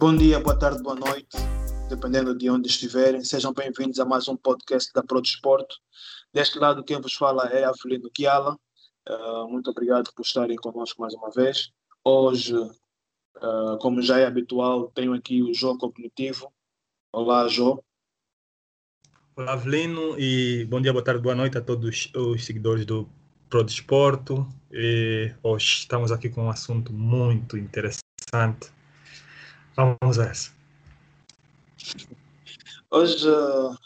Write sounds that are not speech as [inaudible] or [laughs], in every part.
Bom dia, boa tarde, boa noite, dependendo de onde estiverem. Sejam bem-vindos a mais um podcast da Pro Desporto. Deste lado, quem vos fala é Avelino Kiala. Uh, muito obrigado por estarem conosco mais uma vez. Hoje, uh, como já é habitual, tenho aqui o João Cognitivo. Olá, João. Olá, Avelino, e bom dia, boa tarde, boa noite a todos os seguidores do Pro Desporto. E hoje estamos aqui com um assunto muito interessante Vamos a essa. Hoje,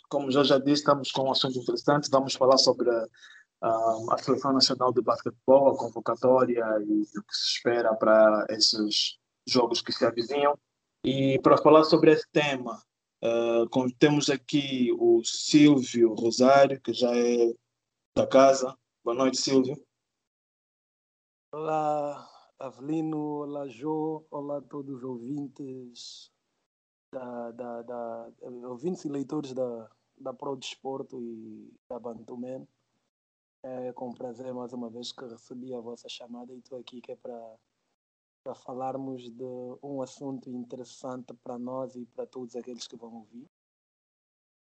como já já disse, estamos com um assunto interessante. Vamos falar sobre a, a Seleção Nacional de Basquetebol, a convocatória e o que se espera para esses jogos que se avizinham. E para falar sobre esse tema, uh, temos aqui o Silvio Rosário, que já é da casa. Boa noite, Silvio. Olá, Avelino, olá Jô, olá a todos os ouvintes, da, da, da, ouvintes e leitores da, da Pro Desporto e da Bantuman. É com prazer mais uma vez que recebi a vossa chamada e estou aqui que é para, para falarmos de um assunto interessante para nós e para todos aqueles que vão ouvir,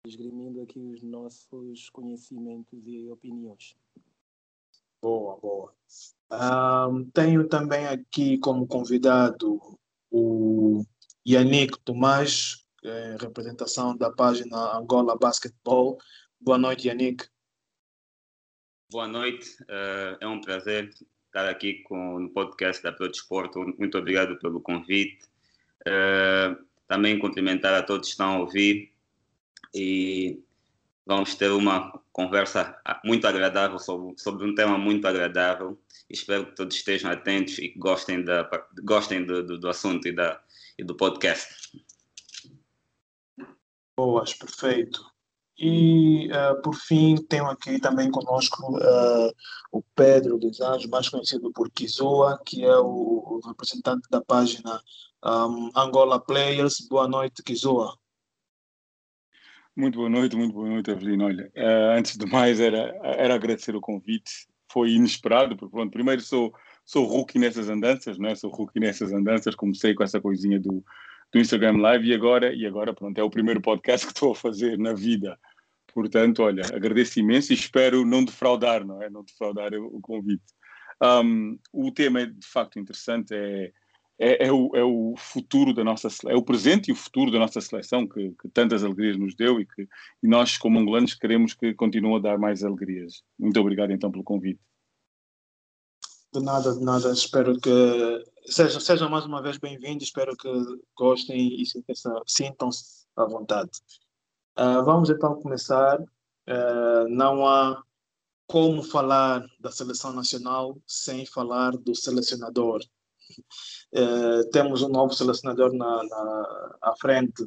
esgrimindo aqui os nossos conhecimentos e opiniões. Boa, boa. Um, tenho também aqui como convidado o Yannick Tomás, é, representação da página Angola Basketball. Boa noite, Yannick. Boa noite, uh, é um prazer estar aqui com podcast da Pro. Muito obrigado pelo convite. Uh, também cumprimentar a todos que estão a ouvir e vamos ter uma conversa muito agradável sobre, sobre um tema muito agradável. Espero que todos estejam atentos e gostem, da, gostem do, do, do assunto e, da, e do podcast. Boas, perfeito. E, uh, por fim, tenho aqui também conosco uh, o Pedro dos mais conhecido por Kizoa, que é o, o representante da página um, Angola Players. Boa noite, Kizoa. Muito boa noite, muito boa noite, Evelina. Olha, uh, antes de mais, era, era agradecer o convite. Foi inesperado, porque pronto, primeiro sou, sou rookie nessas andanças, né? sou rookie nessas andanças, comecei com essa coisinha do, do Instagram Live e agora, e agora, pronto, é o primeiro podcast [laughs] que estou a fazer na vida. Portanto, olha, agradeço imenso e espero não defraudar, não é? Não defraudar o convite. Um, o tema é de facto interessante, é é, é, o, é o futuro da nossa é o presente e o futuro da nossa seleção que, que tantas alegrias nos deu e que e nós como angolanos queremos que continue a dar mais alegrias. Muito obrigado então pelo convite. De nada, de nada. Espero que sejam, mais uma vez bem-vindos. Espero que gostem e sintam-se à vontade. Uh, vamos então começar. Uh, não há como falar da seleção nacional sem falar do selecionador. Uh, temos um novo selecionador na, na, à frente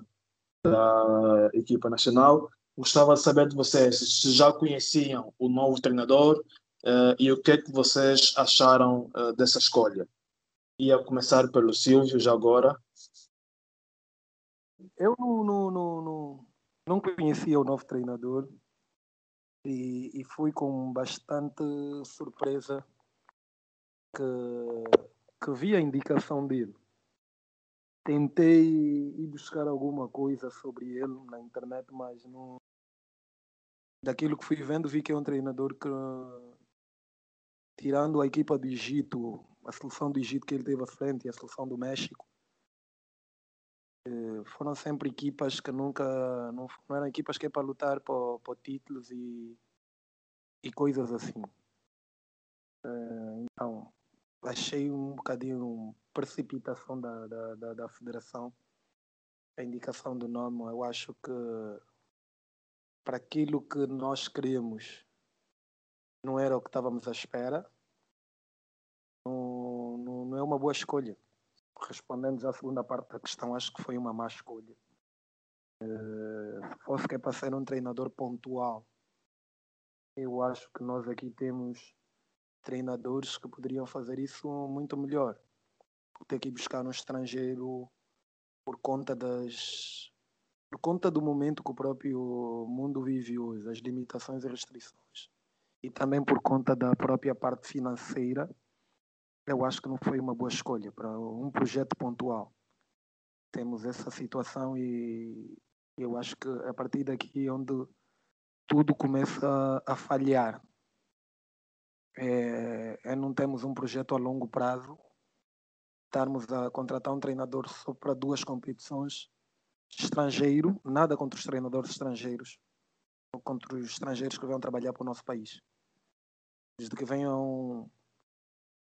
da equipa nacional. Gostava de saber de vocês se já conheciam o novo treinador uh, e o que é que vocês acharam uh, dessa escolha. Ia começar pelo Silvio já agora. Eu não, não, não, não conhecia o novo treinador e, e fui com bastante surpresa que que vi a indicação dele. Tentei ir buscar alguma coisa sobre ele na internet, mas não. Daquilo que fui vendo, vi que é um treinador que, tirando a equipa do Egito, a seleção do Egito que ele teve à frente e a seleção do México, eh, foram sempre equipas que nunca. Não, eram equipas que é para lutar por, por títulos e, e coisas assim. Eh, então, achei um bocadinho precipitação da, da, da, da federação a indicação do nome. Eu acho que para aquilo que nós queremos não era o que estávamos à espera. Não, não, não é uma boa escolha. Respondendo à segunda parte da questão, acho que foi uma má escolha. Uh, se fosse que é para ser um treinador pontual, eu acho que nós aqui temos treinadores que poderiam fazer isso muito melhor. Ter que buscar um estrangeiro por conta das por conta do momento que o próprio mundo vive hoje, as limitações e restrições, e também por conta da própria parte financeira, eu acho que não foi uma boa escolha para um projeto pontual. temos essa situação e eu acho que a partir daqui é onde tudo começa a falhar. É, é não temos um projeto a longo prazo, estarmos a contratar um treinador só para duas competições, estrangeiro, nada contra os treinadores estrangeiros, ou contra os estrangeiros que vêm trabalhar para o nosso país. Desde que venham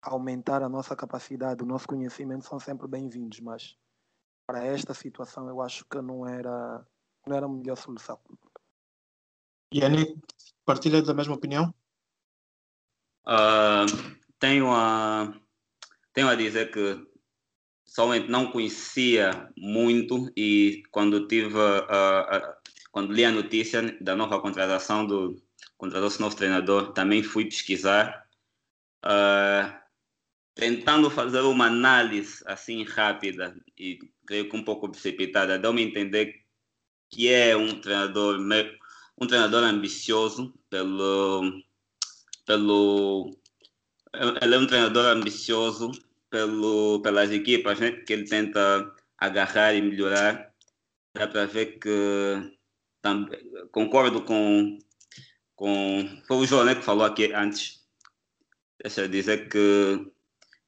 aumentar a nossa capacidade, o nosso conhecimento, são sempre bem-vindos, mas para esta situação eu acho que não era, não era a melhor solução. Yannick, partilha da mesma opinião? Uh, tenho, a, tenho a dizer que somente não conhecia muito e quando tive a, quando li a notícia da nova contratação do contratou-se novo treinador também fui pesquisar. Uh, tentando fazer uma análise assim rápida e creio que um pouco precipitada deu-me a entender que é um treinador um treinador ambicioso pelo pelo ele é um treinador ambicioso pelo pelas equipas né, que ele tenta agarrar e melhorar. Dá para ver que tam, concordo com com foi o João né, que falou aqui antes. Deixa eu dizer que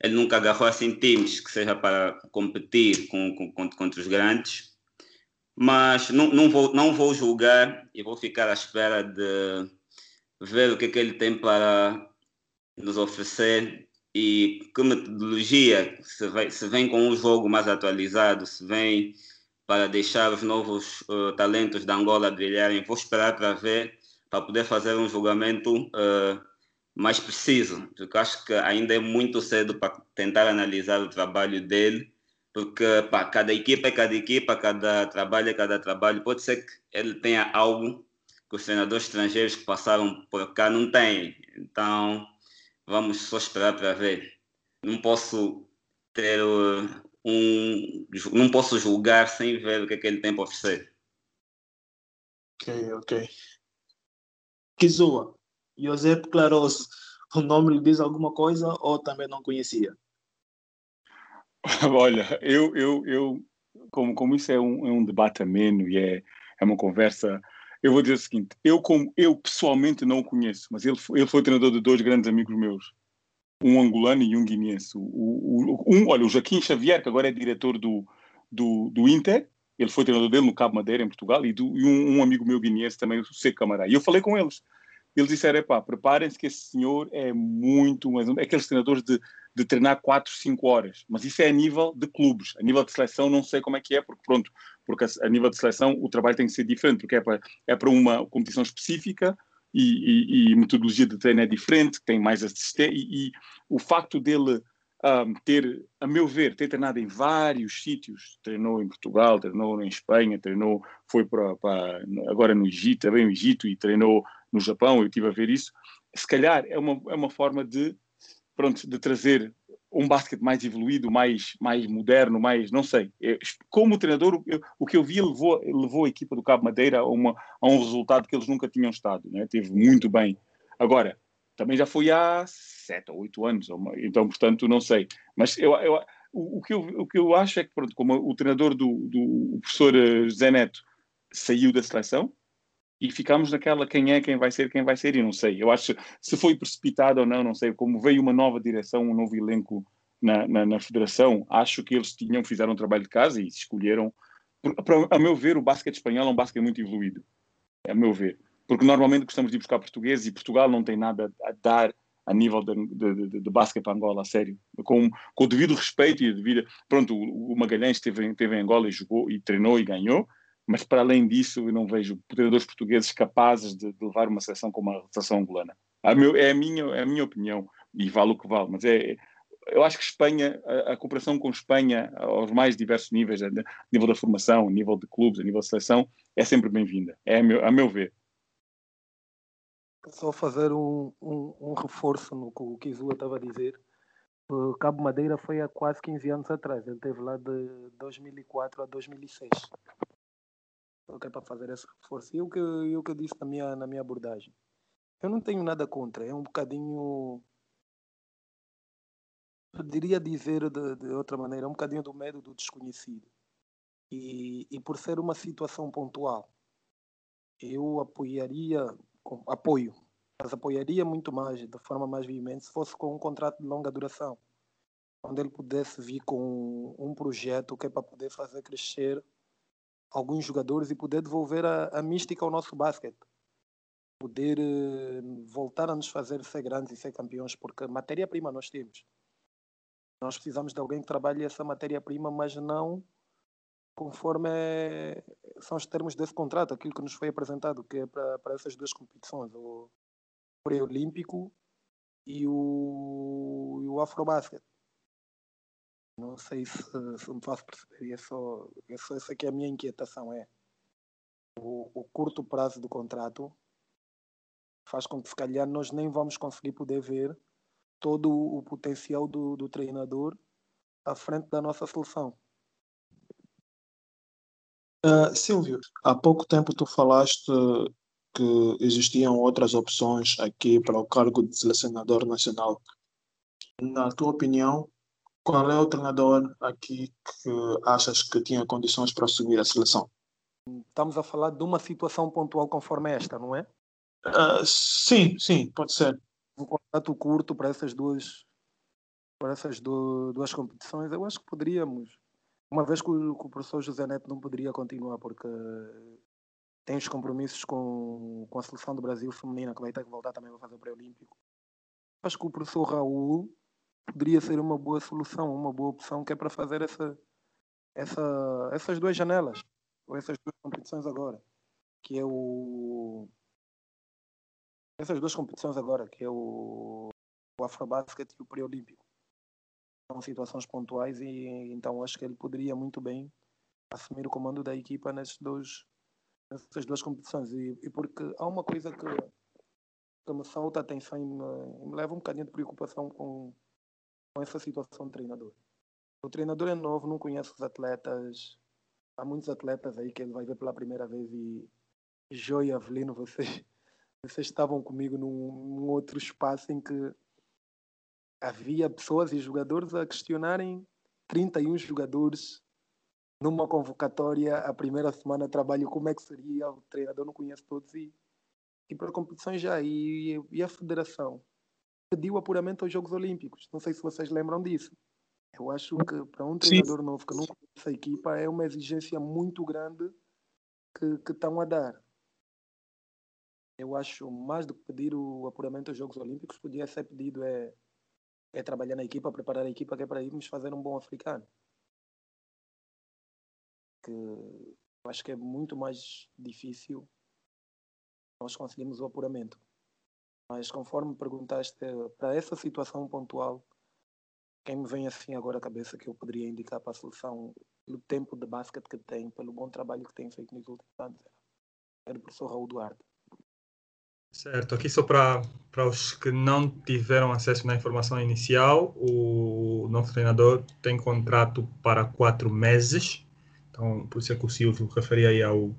ele nunca agarrou assim times que seja para competir com, com, contra os grandes. Mas não, não, vou, não vou julgar e vou ficar à espera de ver o que, é que ele tem para nos oferecer e que metodologia se, se vem com um jogo mais atualizado, se vem para deixar os novos uh, talentos da Angola brilharem. Vou esperar para ver, para poder fazer um julgamento uh, mais preciso, porque acho que ainda é muito cedo para tentar analisar o trabalho dele porque pá, cada equipa é cada equipa, cada trabalho é cada trabalho. Pode ser que ele tenha algo que os treinadores estrangeiros que passaram por cá não têm. Então, vamos só esperar para ver. Não posso ter uh, um. Não posso julgar sem ver o que, é que ele tem para oferecer. Ok, ok. Kizua, José Claroso, o nome lhe diz alguma coisa ou também não conhecia? [laughs] Olha, eu, eu, eu como, como isso é um, é um debate ameno e é, é uma conversa, eu vou dizer o seguinte: eu, como, eu pessoalmente não o conheço, mas ele, ele foi treinador de dois grandes amigos meus, um angolano e um guineense. O, o, um, olha, o Joaquim Xavier, que agora é diretor do, do, do Inter, ele foi treinador dele no Cabo Madeira, em Portugal, e, do, e um, um, amigo meu guineense também, o Seco Camará. E eu falei com eles. Eles disseram: pá, preparem-se que esse senhor é muito, mas é aqueles treinadores de de treinar 4, 5 horas. Mas isso é a nível de clubes. A nível de seleção não sei como é que é, porque pronto, porque a, nível de seleção o trabalho tem que ser diferente, porque é para, é para uma competição específica e, e, e metodologia de treino é diferente, tem mais assistência e, e, o facto dele um, ter, a meu ver, ter treinado em vários sítios, treinou em Portugal, treinou em Espanha, treinou, foi para, para agora no Egito, também no Egito e treinou no Japão, eu estive a ver isso, se calhar é uma, é uma forma de pronto, de trazer um basquete mais evoluído, mais, mais moderno, mais, não sei. Como treinador, eu, o que eu vi levou, levou a equipa do Cabo Madeira a, uma, a um resultado que eles nunca tinham estado, né? teve muito bem. Agora, também já foi há sete ou oito anos, então, portanto, não sei. Mas eu, eu, o, o, que eu, o que eu acho é que, pronto, como o treinador do, do professor eh, José Neto saiu da seleção, e ficámos naquela quem é, quem vai ser, quem vai ser, e não sei. Eu acho se foi precipitado ou não, não sei. Como veio uma nova direção, um novo elenco na, na, na federação, acho que eles tinham, fizeram um trabalho de casa e escolheram. a meu ver, o basquete espanhol é um basquete muito evoluído. A meu ver. Porque normalmente gostamos de buscar portugueses e Portugal não tem nada a dar a nível de, de, de, de basquete para Angola, a sério. Com, com o devido respeito e devido. Pronto, o, o Magalhães esteve, esteve em Angola e jogou e treinou e ganhou mas para além disso eu não vejo treinadores portugueses capazes de, de levar uma seleção como a seleção angolana. A meu, é, a minha, é a minha opinião e vale o que vale, mas é, eu acho que Espanha, a, a cooperação com Espanha aos mais diversos níveis, a, nível da formação, a nível de clubes, a nível de seleção, é sempre bem-vinda, é a meu, a meu ver. Só fazer um, um, um reforço no que o Kizua estava a dizer. O Cabo Madeira foi há quase 15 anos atrás, ele esteve lá de 2004 a 2006 que é para fazer esse reforço. E o que, o que eu disse na minha, na minha abordagem. Eu não tenho nada contra, é um bocadinho. Eu diria dizer de, de outra maneira, é um bocadinho do medo do desconhecido. E, e por ser uma situação pontual, eu apoiaria, apoio, mas apoiaria muito mais, de forma mais veemente, se fosse com um contrato de longa duração, onde ele pudesse vir com um projeto que é para poder fazer crescer alguns jogadores e poder devolver a, a mística ao nosso basquete. Poder uh, voltar a nos fazer ser grandes e ser campeões, porque matéria-prima nós temos. Nós precisamos de alguém que trabalhe essa matéria-prima, mas não conforme é, são os termos desse contrato, aquilo que nos foi apresentado, que é para, para essas duas competições, o pré-olímpico e o, e o afrobasket. Não sei se, se me faço perceber, é só, é só essa que é a minha inquietação, é o, o curto prazo do contrato faz com que se calhar nós nem vamos conseguir poder ver todo o potencial do, do treinador à frente da nossa seleção. Uh, Silvio, há pouco tempo tu falaste que existiam outras opções aqui para o cargo de selecionador nacional. Na tua opinião, qual é o treinador aqui que achas que tinha condições para assumir a seleção? Estamos a falar de uma situação pontual conforme esta, não é? Uh, sim, sim, pode ser. Um contrato curto para essas duas, para essas do, duas competições, eu acho que poderíamos. Uma vez que o, que o, professor José Neto não poderia continuar porque tem os compromissos com, com a seleção do Brasil feminina, que vai ter que voltar também para fazer o pré-olímpico. Acho que o professor Raul poderia ser uma boa solução, uma boa opção, que é para fazer essa, essa, essas duas janelas, ou essas duas competições agora, que é o. Essas duas competições agora, que é o, o Afrobasket e o Pré-Olímpico. São situações pontuais e então acho que ele poderia muito bem assumir o comando da equipa nesses dois, nessas duas competições. E, e porque há uma coisa que, que me salta a atenção e me, me leva um bocadinho de preocupação com, com essa situação de treinador. O treinador é novo, não conhece os atletas. Há muitos atletas aí que ele vai ver pela primeira vez e Joia Avelino, vocês, [laughs] vocês estavam comigo num, num outro espaço em que havia pessoas e jogadores a questionarem 31 jogadores numa convocatória a primeira semana de trabalho, como é que seria, o treinador não conhece todos e, e para competições já, e, e a federação pediu apuramento aos Jogos Olímpicos. Não sei se vocês lembram disso. Eu acho que para um treinador Sim. novo que não conhece a equipa é uma exigência muito grande que, que estão a dar. Eu acho mais do que pedir o apuramento aos Jogos Olímpicos, podia ser pedido é, é trabalhar na equipa, preparar a equipa que é para irmos fazer um bom africano. Que eu acho que é muito mais difícil nós conseguirmos o apuramento. Mas conforme perguntaste, para essa situação pontual, quem me vem assim agora à cabeça que eu poderia indicar para a solução, pelo tempo de basquete que tem, pelo bom trabalho que tem feito nos últimos anos, era o professor Raul Duarte. Certo, aqui só para, para os que não tiveram acesso na informação inicial, o nosso treinador tem contrato para quatro meses, então por isso é que o Silvio referia aí ao,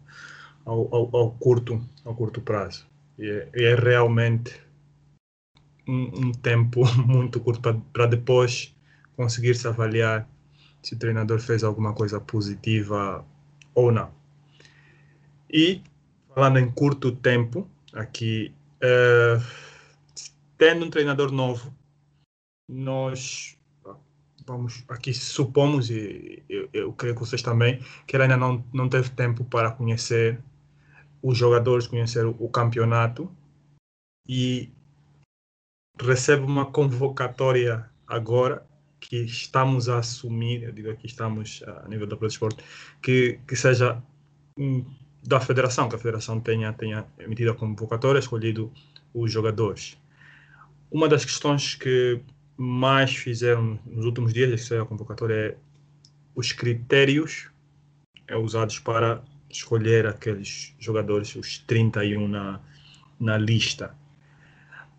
ao, ao, ao curto, ao curto prazo. E é, é realmente um, um, tempo [laughs] muito curto para depois conseguir se avaliar se o treinador fez alguma coisa positiva ou não. E falando em curto tempo, aqui uh, tendo um treinador novo, nós vamos aqui supomos e eu, eu, creio que vocês também que ele ainda não não teve tempo para conhecer os jogadores conhecer o, campeonato e recebe uma convocatória agora que estamos a assumir, eu digo aqui estamos a nível da Prodesporto, que, que seja da federação, que a federação tenha, tenha emitido a convocatória, escolhido os jogadores. Uma das questões que mais fizeram nos últimos dias, que saiu a convocatória, é os critérios é usados para escolher aqueles jogadores, os 31 na, na lista.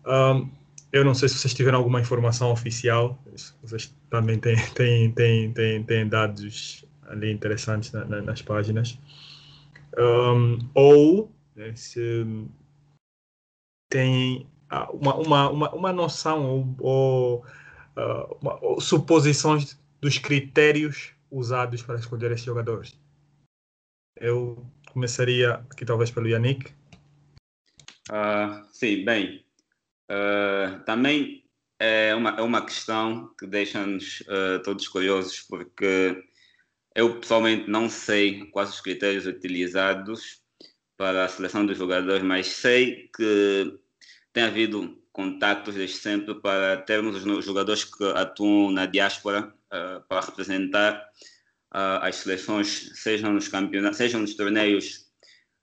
Um, eu não sei se vocês tiveram alguma informação oficial, vocês também têm, [laughs] têm, têm, têm, têm dados ali interessantes na, na, nas páginas. Um, ou né, se tem uma, uma, uma, uma noção ou, ou, uh, uma, ou suposições dos critérios usados para escolher esses jogadores. Eu começaria aqui talvez pelo Yannick. Uh, sim, bem. Uh, também é uma, é uma questão que deixa-nos uh, todos curiosos, porque eu pessoalmente não sei quais os critérios utilizados para a seleção dos jogadores, mas sei que tem havido contactos desde sempre para termos os jogadores que atuam na diáspora uh, para representar as seleções, sejam nos campeonatos, sejam nos torneios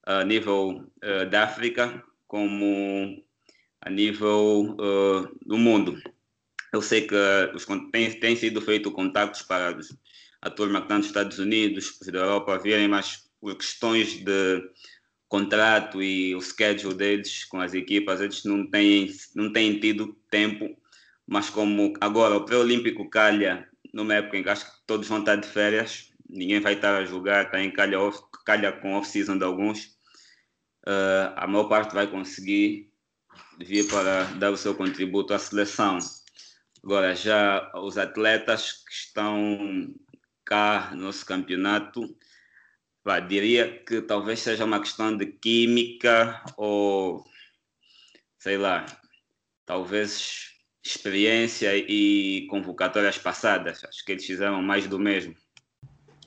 a nível uh, da África, como a nível do mundo. Eu sei que os, tem, tem sido feito contactos para a turma que está nos Estados Unidos, os da Europa virem, mas por questões de contrato e o schedule deles com as equipas, eles não têm, não têm tido tempo, mas como agora o pré-olímpico calha numa época em que acho que todos vão estar de férias, ninguém vai estar a jogar, está em calha, off, calha com off-season de alguns, uh, a maior parte vai conseguir vir para dar o seu contributo à seleção. Agora, já os atletas que estão cá no nosso campeonato, Pá, diria que talvez seja uma questão de química ou sei lá, talvez experiência e convocatórias passadas. Acho que eles fizeram mais do mesmo.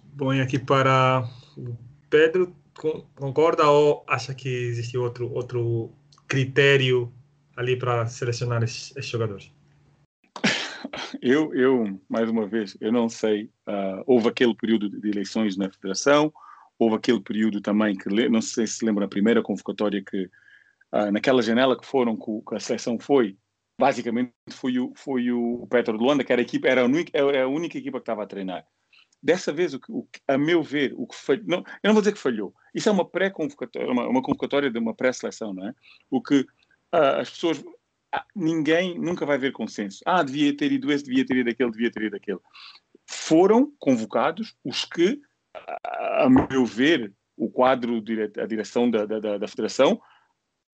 Bom, e aqui para o Pedro, concorda ou acha que existe outro, outro critério ali para selecionar esses, esses jogadores? [laughs] Eu, eu, mais uma vez, eu não sei. Uh, houve aquele período de eleições na Federação, Houve aquele período também que, não sei se se lembra, a primeira convocatória que, uh, naquela janela que foram, que a seleção foi, basicamente foi o, foi o Petro de Luanda, que era a, equipa, era, a única, era a única equipa que estava a treinar. Dessa vez, o o, a meu ver, o que falhou, não, eu não vou dizer que falhou, isso é uma pré-convocatória, uma, uma, convocatória de uma pré-seleção, não é? O que uh, as pessoas, ah, ninguém nunca vai ver consenso. Ah, devia ter ido esse, devia ter ido aquele, devia ter ido aquele. Foram convocados os que a meu ver, o quadro, a direção da, da, da federação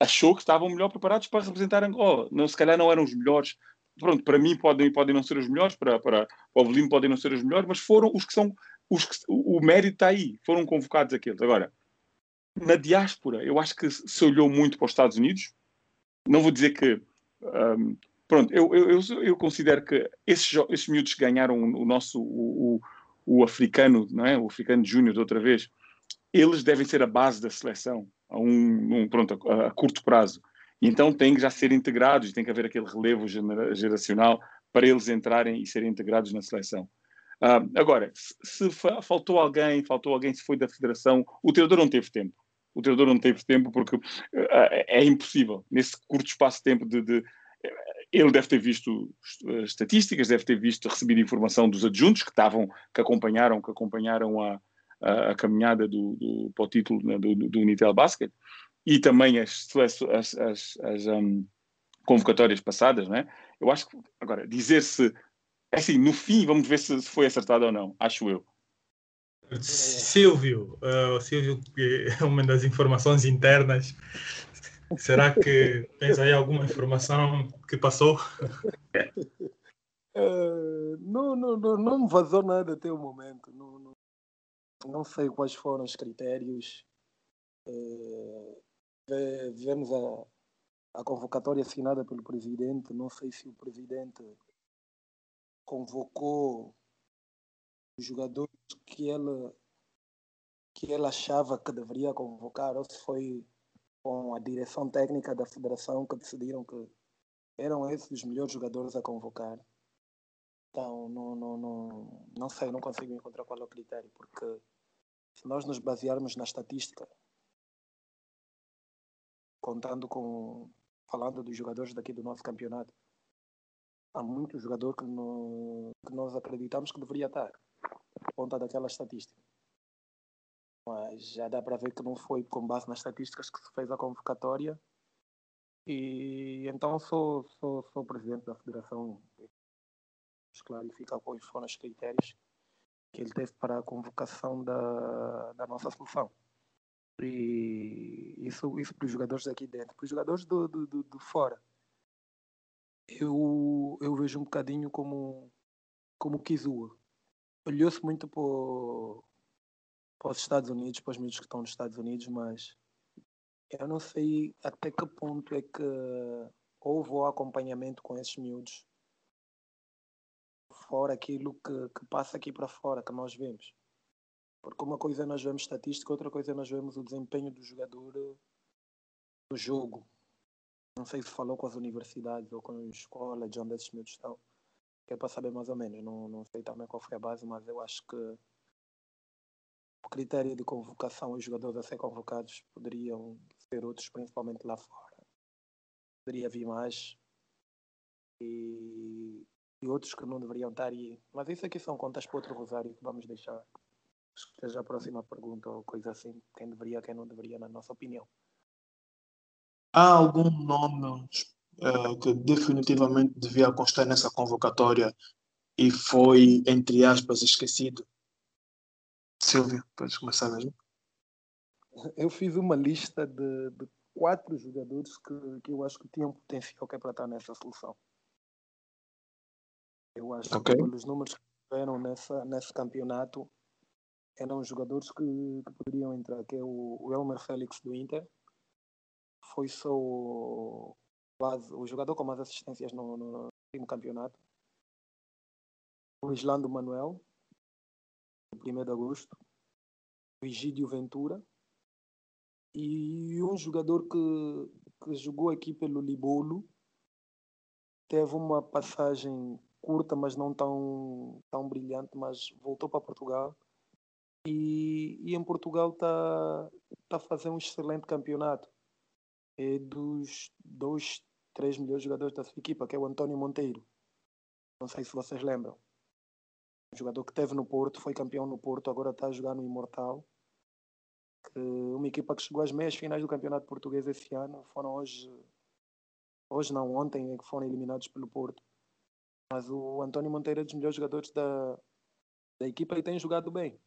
achou que estavam melhor preparados para representar Angola. Não, se calhar não eram os melhores. Pronto, para mim podem, podem não ser os melhores, para, para, para o Avelino podem não ser os melhores, mas foram os que são. Os que, o mérito está aí, foram convocados aqueles. Agora, na diáspora, eu acho que se olhou muito para os Estados Unidos. Não vou dizer que. Um, pronto, eu, eu, eu, eu, considero que esses, esses miúdos ganharam o nosso. O, o, o africano, não é? o africano júnior outra vez, eles devem ser a base da seleção a, um, um pronto, a, a, curto prazo. E então têm que já ser integrados, tem que haver aquele relevo geracional para eles entrarem e serem integrados na seleção. Uh, agora, se, se faltou alguém, faltou alguém, se foi da federação, o treinador não teve tempo. O treinador não teve tempo porque uh, é impossível, nesse curto espaço de tempo, de, de ele deve ter visto estatísticas, deve ter visto, recebido informação dos adjuntos que estavam, que acompanharam, que acompanharam a, a, a caminhada do, do, para o título né, do, do Unitel Basket e também as, as, as, as um, convocatórias passadas, não é? Eu acho que, agora, dizer se, é assim, no fim, vamos ver se foi acertado ou não, acho eu. Silvio, uh, Silvio, que é uma das informações internas Será que tens aí alguma informação que passou? Uh, [laughs] não, não, não, não me vazou nada até o momento. Não, não, sei quais foram os critérios. Uh, vemos a, a convocatória assinada pelo presidente. Não sei se o presidente convocou os jogadores que ele, que ele achava que deveria convocar ou se foi com a direção técnica da federação que decidiram que eram esses os melhores jogadores a convocar. Então, não, não, não, não sei, não consigo encontrar qual é o critério, porque se nós nos basearmos na estatística, contando com, falando dos jogadores daqui do nosso campeonato, há muito jogador que, no, que nós acreditamos que deveria estar, ponta daquela estatística mas já dá para ver que não foi com base nas estatísticas que se fez a convocatória. E então sou, sou, sou presidente da federação. Clarificar quais foram os critérios que ele teve para a convocação da, da nossa seleção. E isso, isso para os jogadores daqui dentro. Para os jogadores do, do, do, do fora, eu, eu vejo um bocadinho como, como Kizua. Olhou-se muito para para os Estados Unidos, para os miúdos que estão nos Estados Unidos, mas eu não sei até que ponto é que houve o acompanhamento com esses miúdos fora aquilo que, que passa aqui para fora, que nós vemos. Porque uma coisa é nós vemos estatística, outra coisa é nós vemos o desempenho do jogador no jogo. Não sei se falou com as universidades ou com as escolas de onde esses miúdos estão, que é para saber mais ou menos. Não, não sei também qual foi a base, mas eu acho que o critério de convocação os jogadores a ser convocados poderiam ser outros, principalmente lá fora. Poderia vir mais e, e outros que não deveriam estar aí. Mas isso aqui são contas para outro rosário que vamos deixar. Seja a próxima pergunta ou coisa assim. Quem deveria, quem não deveria, na nossa opinião. Há algum nome uh, que definitivamente devia constar nessa convocatória e foi, entre aspas, esquecido? Silvio, podes começar mesmo. Eu fiz uma lista de, de quatro jogadores que, que eu acho que tinham potencial que é para estar nessa solução. Eu acho okay. que pelos números que tiveram nessa, nesse campeonato eram jogadores que, que poderiam entrar, que é o, o Elmer Félix do Inter, foi só o, o jogador com mais assistências no, no, no campeonato. O Islando Manuel, 1 de agosto, o Egídio Ventura e um jogador que, que jogou aqui pelo Libolo teve uma passagem curta, mas não tão, tão brilhante, mas voltou para Portugal e, e em Portugal está tá a fazer um excelente campeonato. É dos dois, três melhores jogadores da sua equipa, que é o António Monteiro. Não sei se vocês lembram. Um jogador que teve no Porto, foi campeão no Porto, agora está a jogar no Imortal. uma equipa que chegou às meias finais do Campeonato Português esse ano. Foram hoje, hoje não, ontem, é que foram eliminados pelo Porto. Mas o António Monteiro é dos melhores jogadores da, da equipa e tem jogado bem.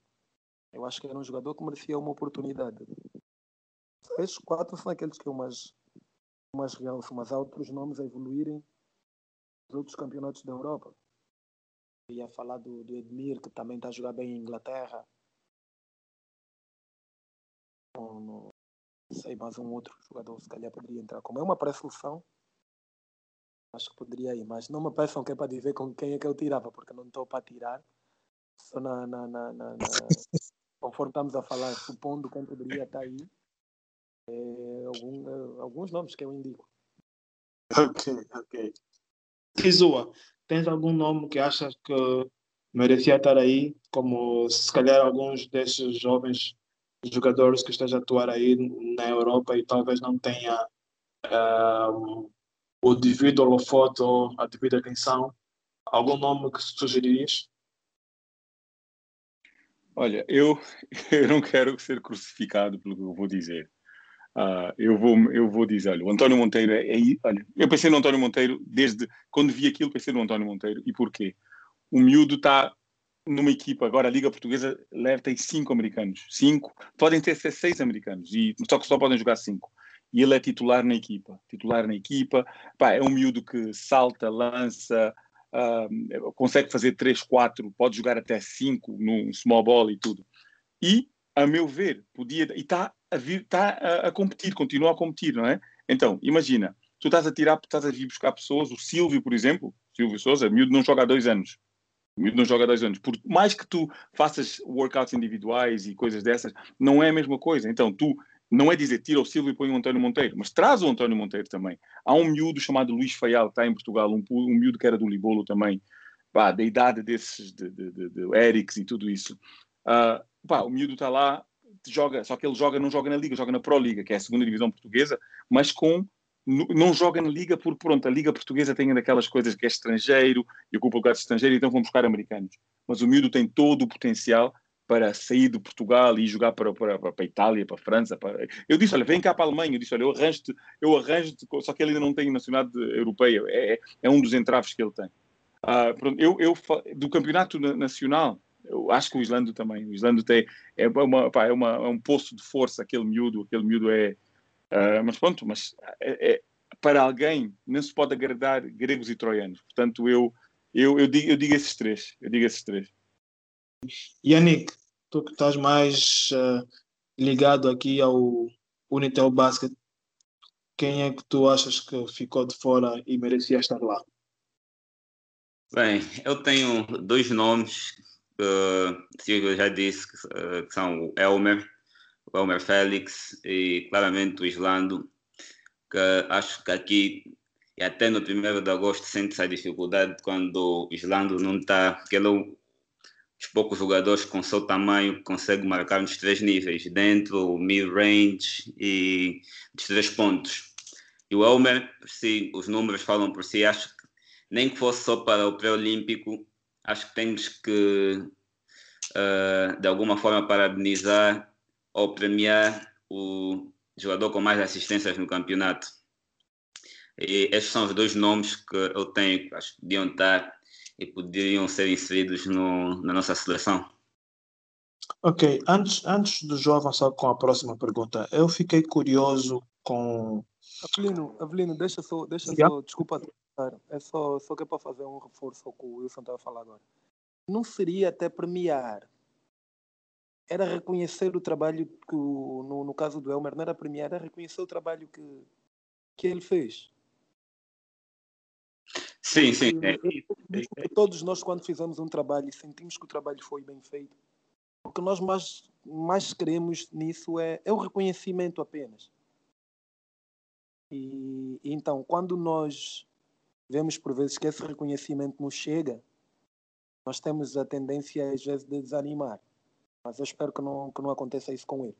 Eu acho que era um jogador que merecia uma oportunidade. Esses quatro são aqueles que eu mais, mais realço, mas há outros nomes a evoluírem nos outros campeonatos da Europa ia falar do, do Edmir, que também está a jogar bem em Inglaterra. Não, sei, mais um outro jogador se calhar poderia entrar. Como é uma pré-seleção, acho que poderia ir, mas não me peçam que é para dizer com quem é que eu tirava, porque não estou para tirar. Só na, na, na, na, na... conforme estamos a falar, supondo quem poderia estar aí, é, algum, é, alguns nomes que eu indico. Ok, ok. Kizua, Tens algum nome que achas que merecia estar aí, como se calhar alguns desses jovens jogadores que estejam a atuar aí na Europa e talvez não tenha uh, o devido holofote ou a devida atenção? Algum nome que sugeririas? Olha, eu, [laughs] eu não quero ser crucificado pelo que eu vou dizer. Uh, eu, vou, eu vou dizer, olha, o António Monteiro é, é, olha, eu pensei no António Monteiro desde quando vi aquilo, pensei no António Monteiro. E porquê? O miúdo está numa equipa, agora a Liga Portuguesa leva, tem cinco americanos. Cinco, podem ter seis americanos, e, só que só podem jogar cinco. E ele é titular na equipa. Titular na equipa. Pá, é um miúdo que salta, lança, uh, consegue fazer três, quatro, pode jogar até cinco num small ball e tudo. E, a meu ver, podia. E está a está a, a, competir, continua a competir, não é? Então, imagina, tu estás a tirar, estás a vir buscar pessoas, o Silvio, por exemplo, Silvio Souza, miúdo não joga há dois anos. Miúdo não joga há dois anos. Por mais que tu faças workouts individuais e coisas dessas, não é a mesma coisa. Então, tu não é dizer tira o Silvio e põe o António Monteiro, mas traz o António Monteiro também. Há um miúdo chamado Luís Faial, que está em Portugal, um, um miúdo que era do Libolo também, pá, da idade desses, de, de, de, de Erics e tudo isso. Uh, pá, o miúdo está lá, joga, só que ele joga, não joga na Liga, joga na Pro Liga, que é a segunda divisão portuguesa, mas com não joga na Liga porque, pronto, a Liga Portuguesa tem daquelas coisas que é estrangeiro e ocupa lugar de estrangeiro, então vão buscar americanos. Mas o miúdo tem todo o potencial para sair de Portugal e jogar para, para, para a Itália, para a França. Para... Eu disse, olha, vem cá para a Alemanha. Eu disse, olha, eu arranjo-te, eu arranjo só que ele ainda não tem nacionalidade europeia. É, é, é um dos entraves que ele tem. Uh, pronto, eu, eu, do campeonato nacional, eu acho que o Islando também. O Islando tem, é, uma, pá, é, uma, é um poço de força, aquele miúdo. Aquele miúdo é. Uh, mas pronto, mas é, é, para alguém não se pode agradar gregos e troianos. Portanto, eu, eu, eu, digo, eu digo esses três. Eu digo esses três. Yannick, tu que estás mais uh, ligado aqui ao Unitel Basket, quem é que tu achas que ficou de fora e merecia estar lá? Bem, eu tenho dois nomes que uh, Silvio já disse, que, uh, que, são o Elmer, o Elmer Félix e claramente o Islando, que acho que aqui, e até no primeiro de agosto, sente-se a dificuldade quando o Islando não está, porque ele é dos poucos jogadores com seu tamanho que consegue marcar nos três níveis, dentro, mid-range e dos três pontos. E o Elmer, se os números falam por si, acho que nem que fosse só para o pré-olímpico, acho que temos que, uh, de alguma forma, parabenizar ou premiar o jogador com mais assistências no campeonato. E estes são os dois nomes que eu tenho acho que podiam estar e poderiam ser inseridos no, na nossa seleção. Ok, antes, antes do João avançar com a próxima pergunta, eu fiquei curioso com Avelino, Avelino, deixa só, deixa yeah. só, desculpa, é só, só que é para fazer um reforço ao que o Wilson estava a falar agora. Não seria até premiar, era reconhecer o trabalho que, no, no caso do Elmer, não era premiar, era reconhecer o trabalho que, que ele fez. Sim, sim. É, todos nós, quando fizemos um trabalho e sentimos que o trabalho foi bem feito, o que nós mais, mais queremos nisso é, é o reconhecimento apenas. E, então, quando nós vemos por vezes que esse reconhecimento não chega, nós temos a tendência às vezes de desanimar. Mas eu espero que não, que não aconteça isso com ele.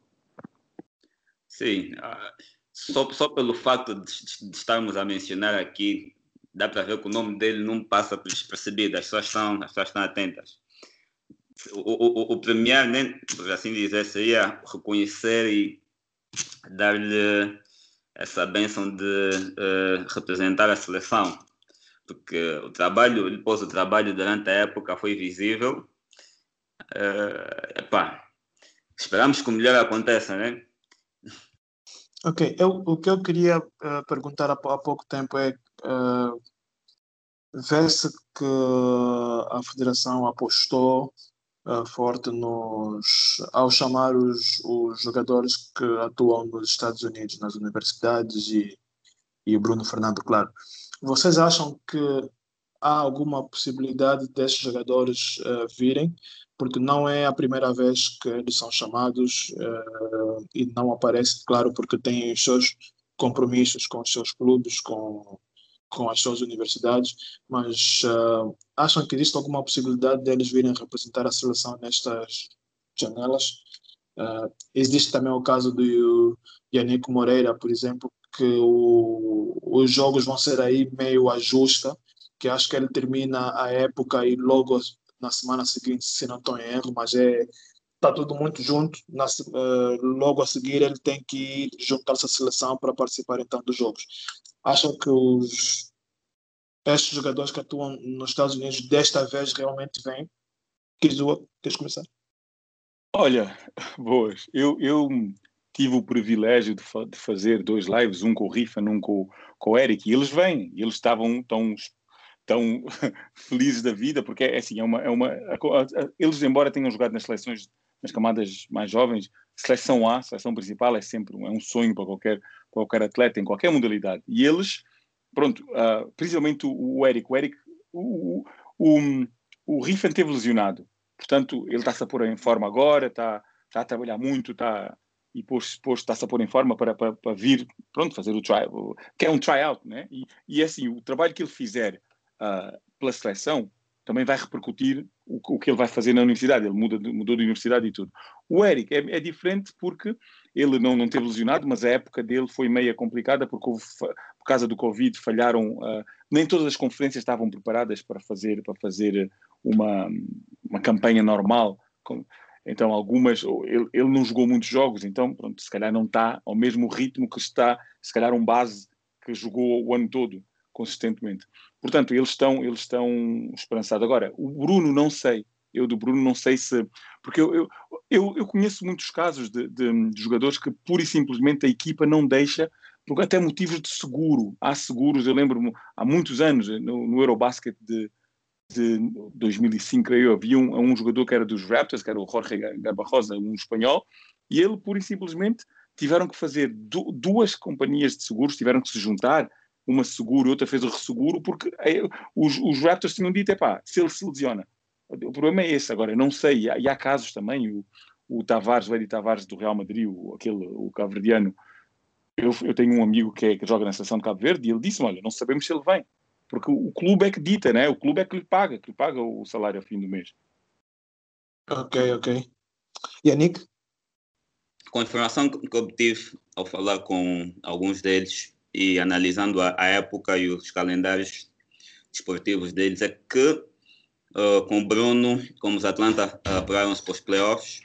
Sim, ah, só, só pelo fato de, de estarmos a mencionar aqui, dá para ver que o nome dele não passa despercebido, as pessoas estão, as pessoas estão atentas. O, o, o premiar, nem, por assim dizer, seria reconhecer e dar-lhe essa benção de uh, representar a seleção, porque o trabalho, depois o trabalho durante a época foi visível. Uh, epá, esperamos que o melhor aconteça, né? Ok, eu, o que eu queria uh, perguntar há, há, pouco tempo é uh, ver-se que a federação apostou uh, forte nos, ao chamar os, os jogadores que atuam nos Estados Unidos, nas universidades e, e o Bruno Fernando, claro. Vocês acham que há alguma possibilidade desses jogadores uh, virem? Porque não é a primeira vez que eles são chamados uh, e não aparecem, claro, porque têm os seus compromissos com os seus clubes, com com as suas universidades, mas uh, acham que existe alguma possibilidade deles virem representar a seleção nestas janelas? Uh, existe também o caso do Yannick Moreira, por exemplo, que o, os jogos vão ser aí meio a justa, que acho que ele termina a época e logo na semana seguinte, se não estou em erro, mas é está tudo muito junto. Na, uh, logo a seguir, ele tem que juntar-se à seleção para participar então dos jogos acham que os estes jogadores que atuam nos Estados Unidos desta vez realmente vêm? Kizua, queres começar? Olha, [laughs] boas. Eu, eu tive o privilégio de, fa de, fazer dois lives, um com o Rifa, um com, com o Eric, e eles vêm, eles estavam tão, tão [laughs] felizes da vida, porque é assim, é uma, é uma, eles, embora tenham jogado nas seleções, nas camadas mais jovens, seleção A, seleção principal, é sempre é um sonho para qualquer qualquer atleta em qualquer modalidade. E eles, pronto, uh, principalmente o, Eric, o Eric, o, o, o Riffen teve lesionado, portanto ele está-se a pôr em forma agora, está, está a trabalhar muito, está e depois, está-se a pôr em forma para, para, para, vir, pronto, fazer o try, que é um tryout, né? E, e assim, o trabalho que ele fizer uh, pela seleção também vai repercutir o, o, que ele vai fazer na universidade. Ele muda, mudou de universidade e tudo. O Eric é, é diferente porque ele não, não teve lesionado, mas a época dele foi meia complicada porque houve, por causa do Covid falharam, uh, nem todas as conferências estavam preparadas para fazer, para fazer uma, uma campanha normal. Então algumas, ele, ele não jogou muitos jogos, então pronto, se calhar não está ao mesmo ritmo que está, se calhar um base que jogou o ano todo consistentemente. Portanto, eles estão, eles estão esperançados. Agora, o Bruno não sei, eu do Bruno não sei se. Porque eu, eu, eu, eu conheço muitos casos de, de, de, jogadores que pura e simplesmente a equipa não deixa, por até motivos de seguro. Há seguros, eu lembro-me há muitos anos, no, no Eurobasket de, de 2005, creio havia um, um jogador que era dos Raptors, que era o Jorge Garbarrosa, um espanhol, e ele, pura e simplesmente, tiveram que fazer du duas companhias de seguros, tiveram que se juntar, uma seguro, outra fez o resseguro, porque é, os, os Raptors tinham dito, epá, se ele se lesiona, o problema é esse. Agora, eu não sei, e há, e há casos também, o, o Tavares, o Edi Tavares do Real Madrid, o, aquele, o cabo-verdiano, eu, eu, tenho um amigo que, é, que, joga na seleção de Cabo Verde e ele disse olha, não sabemos se ele vem, porque o, o, clube é que dita, né? o clube é que lhe paga, que lhe paga o salário ao fim do mês. Ok, ok. Yannick? Com a informação que obtive ao falar com alguns deles e analisando a, a época e os calendários desportivos deles, é que uh, com o Bruno, como os Atlanta uh, apuraram-se para os playoffs,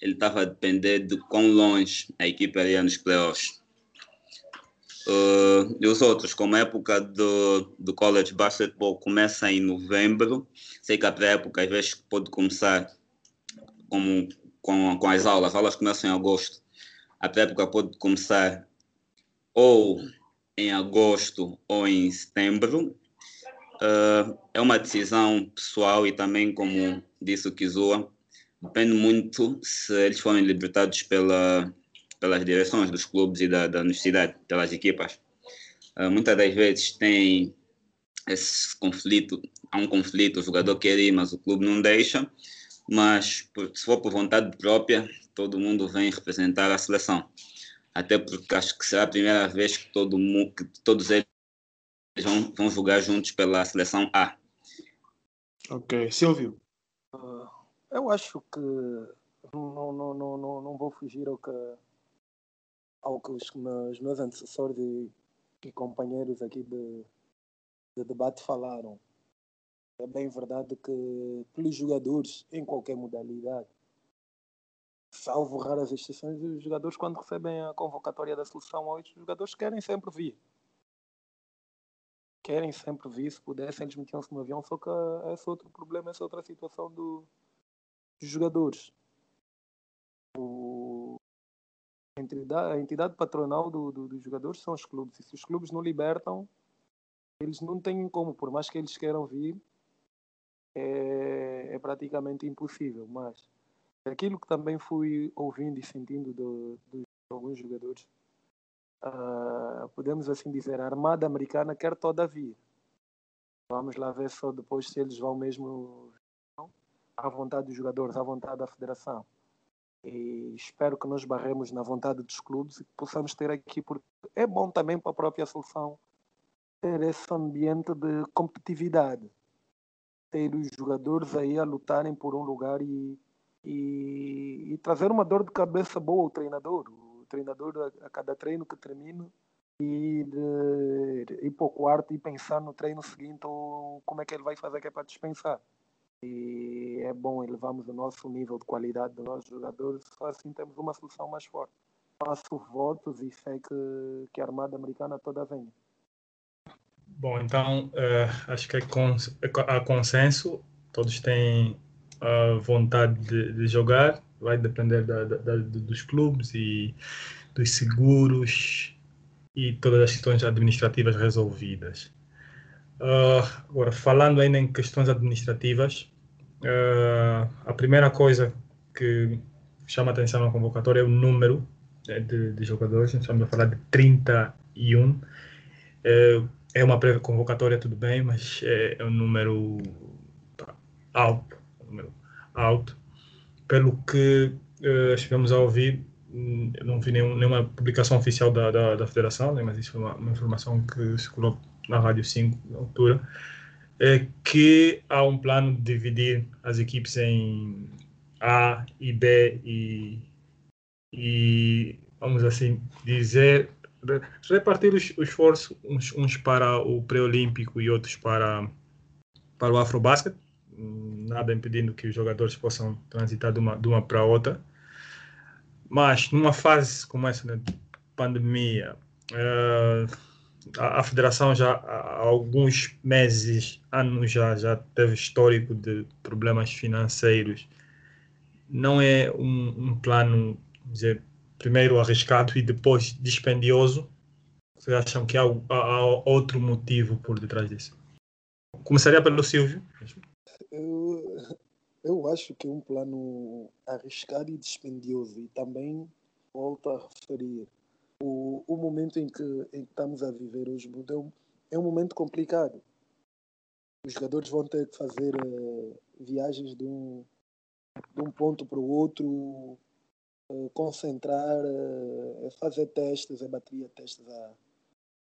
ele estava a depender de quão longe a equipe iria nos playoffs. Uh, e os outros, como a época do, do college basketball começa em novembro, sei que a pré-época às vezes pode começar com, com, com as aulas, as aulas começam em agosto, a pré-época pode começar ou em agosto ou em setembro. Uh, é uma decisão pessoal e também, como disse o Kizua, depende muito se eles forem libertados pela, pelas direções dos clubes e da, da universidade, pelas equipas. Uh, muitas das vezes tem esse conflito, há um conflito, o jogador quer ir, mas o clube não deixa, mas por, se for por vontade própria, todo mundo vem representar a seleção. Até porque acho que será a primeira vez que, todo mundo, que todos eles vão, vão jogar juntos pela seleção A. Ok. Silvio? Uh, eu acho que não, não, não, não, não vou fugir ao que, ao que os meus, meus antecessores e, e companheiros aqui de, de debate falaram. É bem verdade que pelos jogadores, em qualquer modalidade, salvo raras exceções, os jogadores quando recebem a convocatória da seleção hoje, os jogadores querem sempre vir. Querem sempre vir, se pudessem eles metiam-se no avião, só que esse outro problema, essa outra situação do, dos jogadores. O, a, entidade, a entidade patronal do, do, dos jogadores são os clubes. E se os clubes não libertam, eles não têm como, por mais que eles queiram vir, é, é praticamente impossível. Mas aquilo que também fui ouvindo e sentindo de, de alguns jogadores, uh, podemos assim dizer, a Armada Americana quer todavia. Vamos lá ver só depois se eles vão mesmo à vontade dos jogadores, à vontade da federação. E espero que nos barremos na vontade dos clubes e que possamos ter aqui, porque é bom também para a própria seleção ter esse ambiente de competitividade. Ter os jogadores aí a lutarem por um lugar e, e, e trazer uma dor de cabeça boa ao treinador. O treinador, a, a cada treino que termina, e de, ir para o quarto e pensar no treino seguinte ou como é que ele vai fazer que é para dispensar e é bom elevarmos o nosso nível de qualidade dos nossos jogadores, só assim temos uma solução mais forte. Faço votos e sei que, que a Armada Americana toda venha. Bom, então uh, acho que é cons há consenso, todos têm a vontade de, de jogar, vai depender da, da, da, dos clubes e dos seguros e todas as questões administrativas resolvidas. Uh, agora, falando ainda em questões administrativas, uh, a primeira coisa que chama atenção na convocatória é o número né, de, de jogadores. Estamos a falar de 31. Uh, é uma pré-convocatória, tudo bem, mas é, é um número alto, um alto. Pelo que uh, a ouvir, hum, não vi nenhum, nenhuma publicação oficial da, da, da federação, né, mas isso é uma, uma informação que circulou na Rádio 5 na altura, é que há um plano de dividir as equipes em A e B e, e vamos assim dizer, repartir o esforço, uns, uns para o pré-olímpico e outros para, para o afrobasket, nada impedindo que os jogadores possam transitar de uma, de uma para outra. Mas numa fase como essa, né, pandemia, uh, a, a federação já há alguns meses, anos já, já teve histórico de problemas financeiros. Não é um, um plano, dizer, primeiro arriscado e depois dispendioso? Vocês acham que há, há, há outro motivo por detrás disso? começaria pelo Silvio. Eu, eu acho que é um plano arriscado e dispendioso e também volto a referir o, o momento em que, em que estamos a viver hoje é um, é um momento complicado. Os jogadores vão ter que fazer uh, viagens de um, de um ponto para o outro, uh, concentrar, uh, fazer testes, a bateria testes a,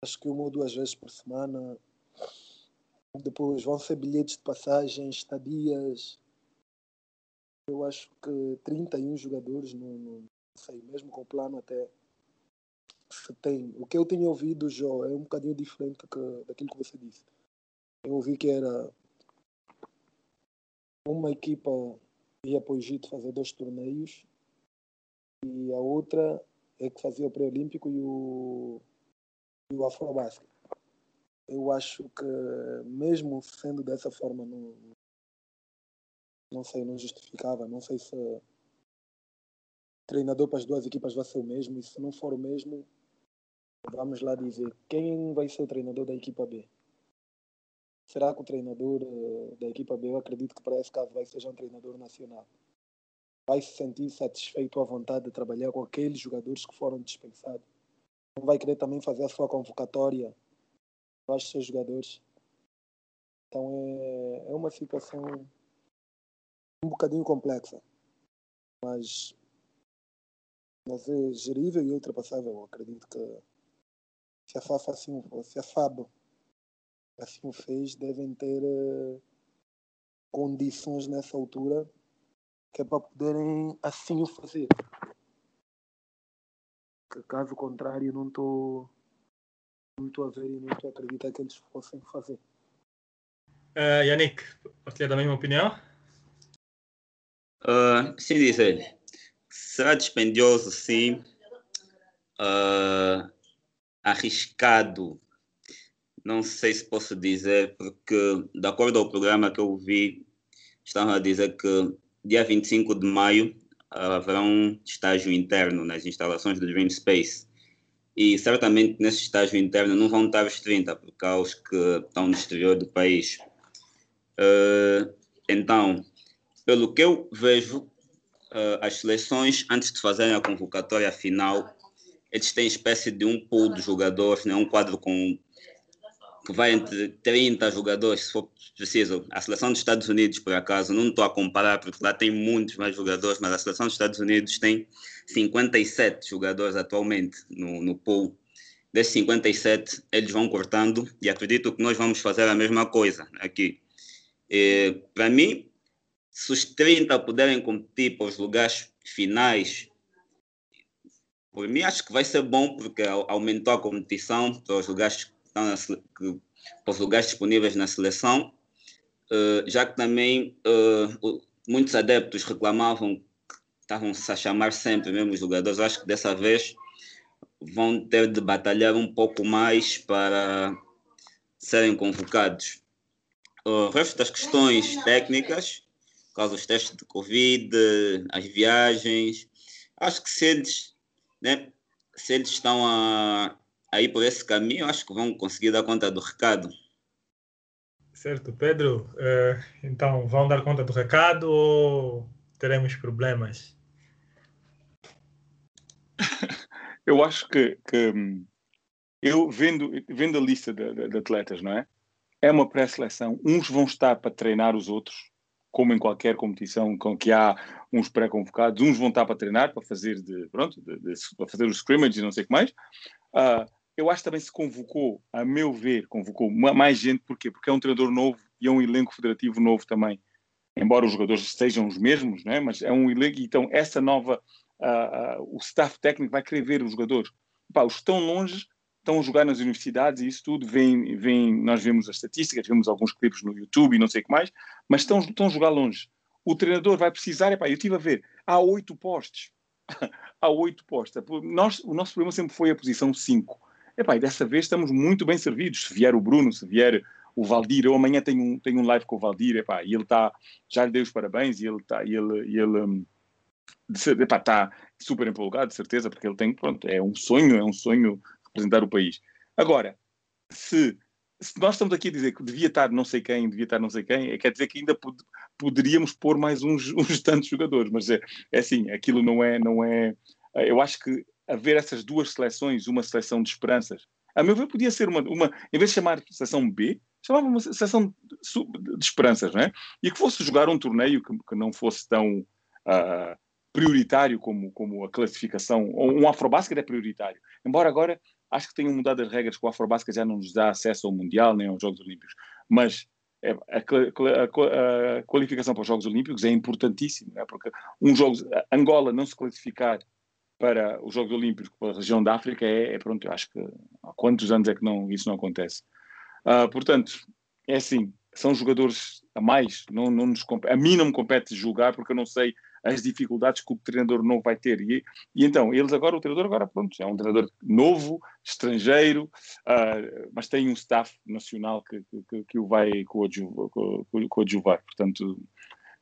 acho que uma ou duas vezes por semana. Depois vão ser bilhetes de passagem, estadias. Eu acho que 31 jogadores, não, não sei, mesmo com o plano até se tem. O que eu tinha ouvido, Jó, é um bocadinho diferente que, daquilo que você disse. Eu ouvi que era uma equipa ia para o Egito fazer dois torneios e a outra é que fazia o pré-olímpico e o, e o afrobasket. Eu acho que mesmo sendo dessa forma não, não sei, não justificava, não sei se treinador para as duas equipas vai ser o mesmo e se não for o mesmo vamos lá dizer quem vai ser o treinador da equipa B será que o treinador uh, da equipa B, eu acredito que para esse caso vai ser um treinador nacional, vai se sentir satisfeito à vontade de trabalhar com aqueles jogadores que foram dispensados? Não vai querer também fazer a sua convocatória para os seus jogadores? Então é, é uma situação um bocadinho complexa, mas, mas é gerível e ultrapassável. Eu acredito que se a FAF assim, se a FAB assim o fez, devem ter uh, condições nessa altura que é para poderem assim o fazer. Caso contrário não estou não estou a ver e não estou a acreditar que eles fossem fazer. Uh, Yannick, partilha da mesma opinião? Uh, sim, dizer. Será dispendioso, sim. Uh, arriscado não sei se posso dizer, porque, de acordo ao programa que eu vi, estavam a dizer que dia 25 de maio haverá um estágio interno nas instalações do Dream Space. E certamente nesse estágio interno não vão estar os 30, porque há os que estão no exterior do país. Uh, então, pelo que eu vejo, uh, as seleções, antes de fazerem a convocatória final, eles têm espécie de um pool de jogadores, né? um quadro com que vai entre 30 jogadores, se for preciso. A seleção dos Estados Unidos, por acaso, não estou a comparar, porque lá tem muitos mais jogadores, mas a seleção dos Estados Unidos tem 57 jogadores atualmente no, no pool. Desses 57, eles vão cortando e acredito que nós vamos fazer a mesma coisa aqui. Para mim, se os 30 puderem competir para os lugares finais, por mim acho que vai ser bom porque aumentou a competição para os lugares para os lugares disponíveis na seleção, uh, já que também uh, muitos adeptos reclamavam estavam-se a chamar sempre mesmo os jogadores. Acho que dessa vez vão ter de batalhar um pouco mais para serem convocados. O resto das questões técnicas, causa dos testes de Covid, as viagens, acho que se eles, né, se eles estão a aí por esse caminho, acho que vão conseguir dar conta do recado. Certo, Pedro. Uh, então, vão dar conta do recado ou teremos problemas? Eu acho que, que eu vendo, vendo a lista de, de, de atletas, não é? É uma pré-seleção. Uns vão estar para treinar os outros, como em qualquer competição com que há uns pré-convocados. Uns vão estar para treinar, para fazer de, pronto, de, de, para fazer os scrimmages e não sei o que mais. Uh, eu acho que também se convocou, a meu ver, convocou mais gente, porquê? Porque é um treinador novo e é um elenco federativo novo também. Embora os jogadores sejam os mesmos, né? mas é um elenco, então essa nova, o staff técnico vai querer ver os jogadores. Pá, os estão longe estão a jogar nas universidades e isso tudo, vem, vem, nós vemos as estatísticas, vemos alguns clipes no YouTube e não sei o que mais, mas estão, estão a jogar longe. O treinador vai precisar, epá, eu estive a ver, há oito postos. [laughs] há oito postos. Nós, o nosso problema sempre foi a posição 5 Epá, e dessa vez estamos muito bem servidos. Se vier o Bruno, se vier o Valdir, eu amanhã tenho um, tenho um live com o Valdir, epá, e ele está, já lhe dei os parabéns, e ele está, ele, e ele um, está super empolgado, de certeza, porque ele tem, pronto, é um sonho, é um sonho representar o país. Agora, se, se nós estamos aqui a dizer que devia estar não sei quem, devia estar não sei quem, é, quer dizer que ainda pod poderíamos pôr mais uns, [laughs] uns tantos jogadores, mas é, é assim, aquilo não é, não é. Eu acho que haver essas duas seleções, uma seleção de esperanças, a meu ver, podia ser uma, uma em vez de chamar seleção B, chamava uma seleção de, de esperanças, não é? E que fosse jogar um torneio que, que não fosse tão uh, prioritário como, como a classificação, um Afrobasket é prioritário. Embora agora acho que tenham mudado as regras, que o Afrobasket já não nos dá acesso ao Mundial nem aos Jogos Olímpicos, mas é, a, a, a, qualificação para os Jogos Olímpicos é importantíssima, é? porque um jogo, Angola não se classificar para os Jogos Olímpicos para a região da África é, é pronto, acho que há quantos anos é que não, isso não acontece. Uh, portanto, é assim, são jogadores a mais, não, não nos, a mim não me compete julgar porque eu não sei as dificuldades que o treinador novo vai ter. E, e então, eles agora, o treinador agora, pronto, é um treinador novo, estrangeiro, uh, mas tem um staff nacional que, que, que o vai coadjuvar. Portanto,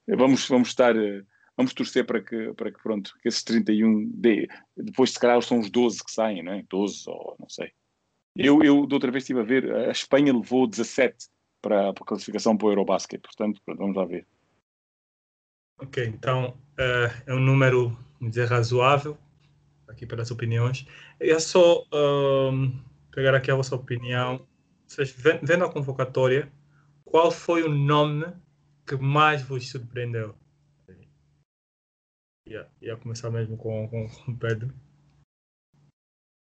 vamos, vamos estar vamos torcer para que, para que, pronto, que esses 31, de, depois se calhar são os 12 que saem, não é? 12 ou não sei. Eu, eu de outra vez estive a ver, a Espanha levou 17 para, para a classificação para o Eurobasket, portanto, pronto, vamos lá ver. Ok, então uh, é um número, vamos dizer, razoável, aqui pelas opiniões. Eu é só um, pegar aqui a vossa opinião. Vocês, vendo a convocatória, qual foi o nome que mais vos surpreendeu? Ia, ia começar mesmo com, com, com Pedro.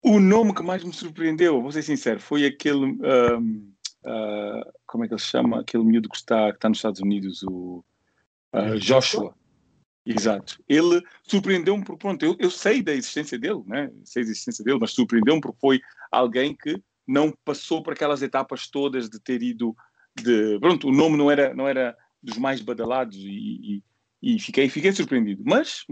O nome que mais me surpreendeu, vou ser sincero, foi aquele. Um, uh, como é que ele se chama? Aquele miúdo que está, que está nos Estados Unidos, o uh, Joshua. Exato. Ele surpreendeu-me porque, pronto, eu, eu, sei da existência dele, né? sei da existência dele, mas surpreendeu-me porque foi alguém que não passou por aquelas etapas todas de ter ido. De, pronto, o nome não era, não era dos mais badalados e, e e fiquei, fiquei surpreendido. Mas,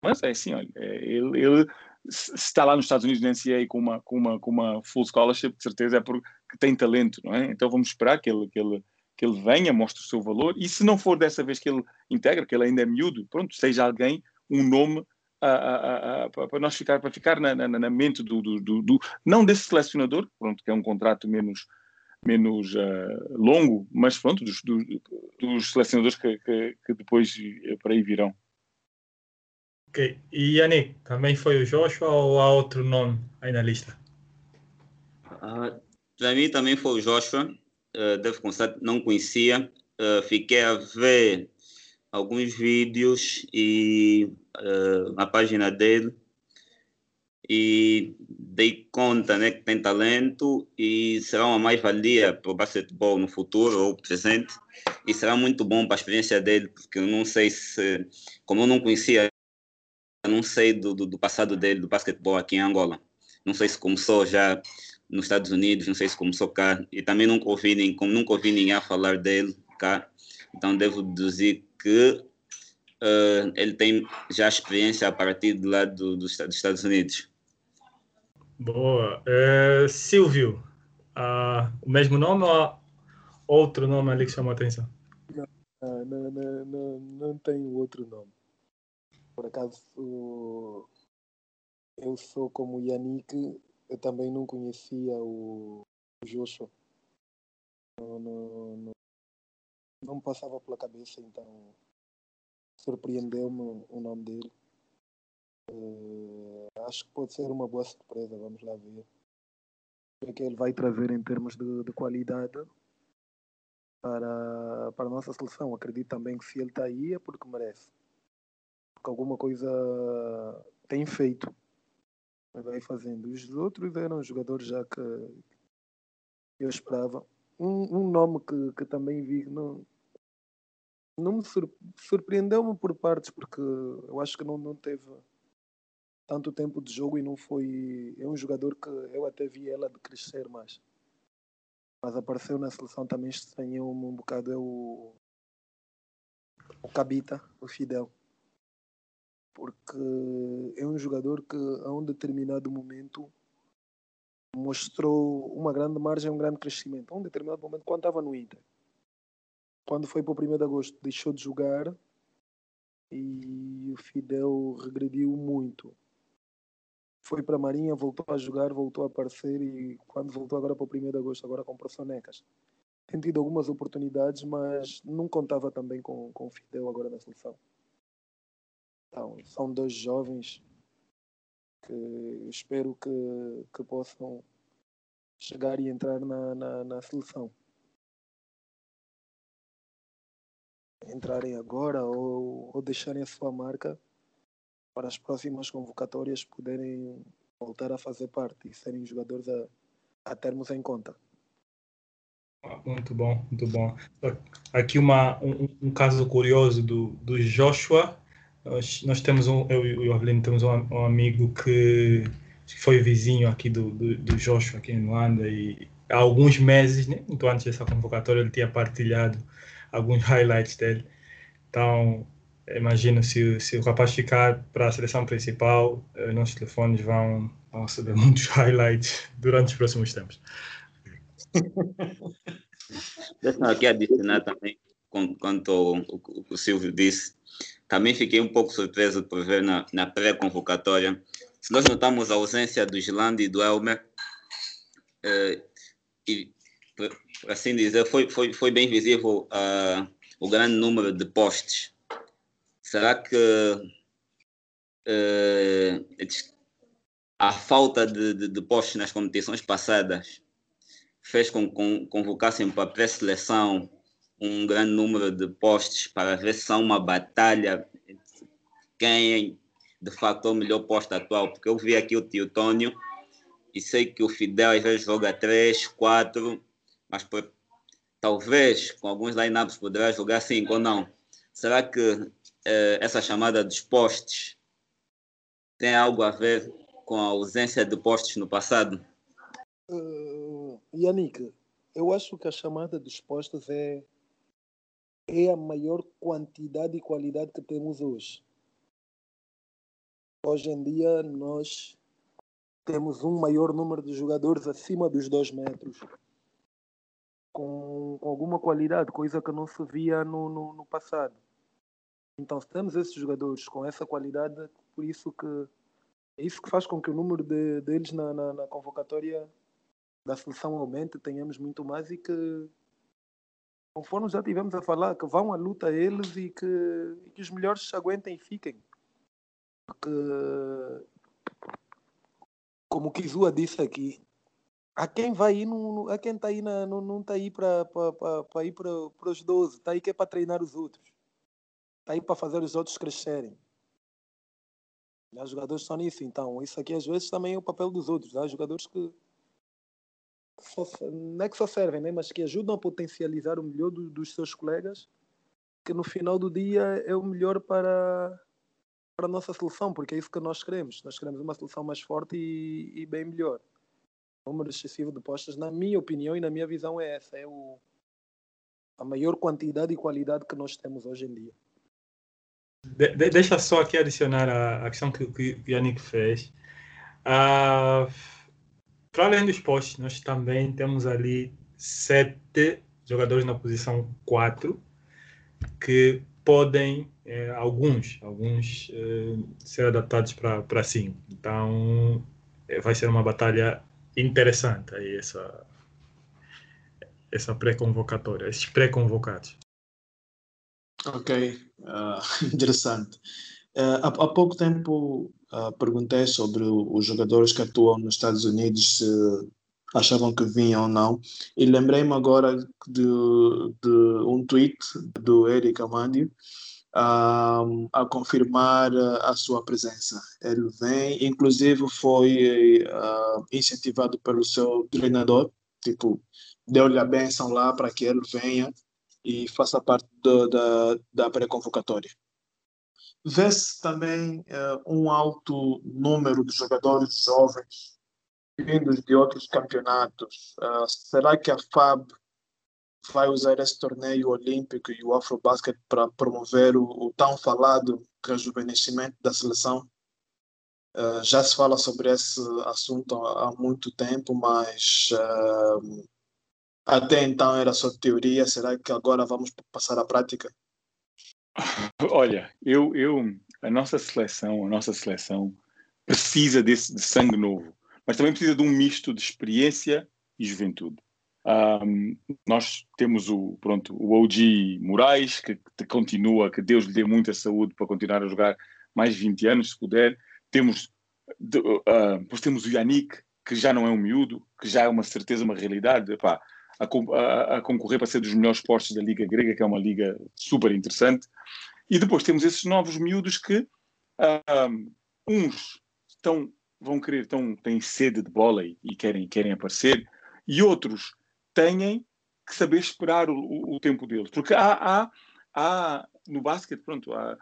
mas é assim, olha, é, ele, ele se está lá nos Estados Unidos na NCAA com uma, com uma, com uma full scholarship, de certeza é porque tem talento, não é? Então vamos esperar que ele, que ele, que ele venha, mostre o seu valor, e se não for dessa vez que ele integra, que ele ainda é miúdo, pronto, seja alguém, um nome para nós ficar, para ficar na, na, na mente do, do, do, do, não desse selecionador, pronto, que é um contrato menos, menos uh, longo, mas pronto, dos, dos, dos selecionadores que, que, que, depois para aí virão. Ok. E Yannick, também foi o Joshua ou há outro nome aí na lista? Uh, para mim também foi o Joshua. Uh, devo confessar, não conhecia. Uh, fiquei a ver alguns vídeos e uh, na página dele e dei conta né, que tem talento e será uma mais-valia para o basquetebol no futuro ou presente e será muito bom para a experiência dele, porque eu não sei se, como eu não conhecia, eu não sei do, do, do passado dele, do basquetebol aqui em Angola. Não sei se começou já nos Estados Unidos, não sei se começou cá, e também nunca ouvi, como nunca ouvi ninguém a falar dele cá, então devo deduzir que uh, ele tem já experiência a partir do lado do, do, dos Estados Unidos. Boa. É, Silvio, ah, o mesmo nome ou outro nome ali que chamou a atenção? Não, não, não, não, não tenho outro nome. Por acaso, eu sou como o Yannick, eu também não conhecia o, Joshua. Não, não, não, não me passava pela cabeça, então surpreendeu-me o nome dele. Uh, acho que pode ser uma boa surpresa, vamos lá ver o que é que ele vai trazer em termos de, de qualidade para, para a nossa seleção. Acredito também que se ele está aí é porque merece. Porque alguma coisa tem feito. Vai fazendo. Os outros eram jogadores já que eu esperava. Um, um nome que, que também vi não, não me surpreendeu-me por partes porque eu acho que não, não teve tanto tempo de jogo e não foi. É um jogador que eu até vi ela de crescer mais. Mas apareceu na seleção também estranhou-me um bocado. É o. O Cabita, o Fidel. Porque é um jogador que a um determinado momento mostrou uma grande margem, um grande crescimento. A um determinado momento, quando estava no Inter, quando foi para o 1 de agosto, deixou de jogar e o Fidel regrediu muito foi para a Marinha, voltou a jogar, voltou a aparecer e quando voltou agora para o 1 de agosto, agora com o Sonecas. Tem tido algumas oportunidades, mas não contava também com, com o Fidel agora na seleção. Então, são dois jovens que espero que, que possam chegar e entrar na, na, na seleção. Entrarem agora ou, ou deixarem a sua marca para as próximas convocatórias poderem voltar a fazer parte e serem jogadores a, a termos em conta. Muito bom, muito bom. Aqui uma, um, um caso curioso do, do Joshua. Nós, nós temos um, eu e o Orlando temos um, um amigo que foi vizinho aqui do, do, do Joshua aqui em Luanda e há alguns meses, né, muito antes dessa convocatória, ele tinha partilhado alguns [laughs] highlights dele. Então, imagino se, se o rapaz ficar para a seleção principal, eh, nossos telefones vão, vão receber [laughs] muitos highlights durante os próximos tempos. Deixa aqui adicionar também, quanto o Silvio disse, também fiquei um pouco surpreso por ver na, na pré-convocatória se nós notamos a ausência do Islande e do Elmer, eh, e, por, assim dizer, foi, foi, foi bem visível uh, o grande número de postes. Será que uh, a falta de, de, de, postes nas competições passadas fez com que convocassem para pré-seleção um grande número de postes para ver se há uma batalha quem de facto é o melhor posto atual, porque eu vi aqui o tio Tônio e sei que o Fidel às vezes joga 3, 4, mas por, talvez com alguns lineups poderá jogar 5 ou não. Será que eh, essa chamada dos postes tem algo a ver com a ausência de postes no passado? Uh, Yannick, eu acho que a chamada dos postos é, é a maior quantidade e qualidade que temos hoje. Hoje em dia nós temos um maior número de jogadores acima dos dois metros, com, com alguma qualidade, coisa que não se via no, no, no, passado. Então, se temos esses jogadores com essa qualidade, por isso que é isso que faz com que o número de, deles na, na, na convocatória da seleção aumente, tenhamos muito mais e que, conforme já tivemos a falar, que vão à luta eles e que, e que os melhores aguentem e fiquem. Porque, como o Kizua disse aqui, a quem vai ir, a quem está aí, na, não, está aí para ir para os 12, está aí que é para treinar os outros, está aí para fazer os outros crescerem. Há jogadores só nisso, então isso aqui às vezes também é o papel dos outros. Há jogadores que só, não é que só servem, né? mas que ajudam a potencializar o melhor do, dos seus colegas, que no final do dia é o melhor para, para a nossa seleção, porque é isso que nós queremos. Nós queremos uma seleção mais forte e, e bem melhor. O número excessivo de postas, na minha opinião e na minha visão, é essa. É o, a maior quantidade e qualidade que nós temos hoje em dia. De, de, deixa só aqui adicionar a, a questão que, que o Yannick fez. Uh, para além dos postes, nós também temos ali sete jogadores na posição 4 que podem é, alguns, alguns é, ser adaptados para sim. Então é, vai ser uma batalha interessante aí essa essa pré-convocatória, esses pré-convocados. Ok, uh, [laughs] interessante. Uh, há, há, pouco tempo uh, perguntei sobre os jogadores que atuam nos Estados Unidos se achavam que vinham ou não, e lembrei-me agora de, de, um tweet do Eric Amandio, a, a confirmar a sua presença. Ele vem, inclusive foi incentivado pelo seu treinador, tipo, deu-lhe a benção lá para que ele venha e faça parte do, da, da pré-convocatória. Vê-se também uh, um alto número de jogadores jovens vindos de outros campeonatos. Uh, será que a FAB vai usar esse torneio olímpico e o Afrobasket para promover o, o, tão falado rejuvenescimento da seleção. Uh, já se fala sobre esse assunto há, há muito tempo, mas uh, até então era só teoria. Será que agora vamos passar à prática? [laughs] Olha, eu, eu, a nossa seleção, a nossa seleção precisa desse de sangue novo, mas também precisa de um misto de experiência e juventude. Um, nós temos o, pronto, o OG Moraes, que, que, continua, que Deus lhe dê muita saúde para continuar a jogar mais 20 anos, se puder. Temos, de, uh, temos o Yannick, que já não é um miúdo, que já é uma certeza, uma realidade, a, a, a, concorrer para ser dos melhores postos da Liga Grega, que é uma liga super interessante. E depois temos esses novos miúdos que uh, uns estão, vão querer, estão, têm sede de bola e, e querem, querem aparecer, e outros têm que saber esperar o, o, o tempo deles. Porque há, há, há no basquete, pronto, há,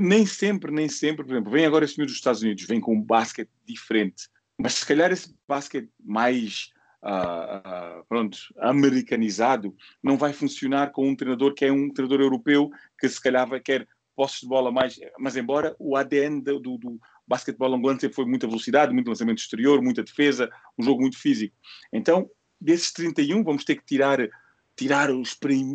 nem sempre, nem sempre, por exemplo, vem agora esse miúdo dos Estados Unidos, vem com um basquete diferente, mas se calhar esse basquete mais uh, pronto, americanizado não vai funcionar com um treinador que é um treinador europeu que se calhar vai querer posses de bola mais, mas embora o ADN do, do, do basquetebol angolano sempre foi muita velocidade, muito lançamento exterior, muita defesa, um jogo muito físico. Então, desses 31 vamos ter que tirar tirar,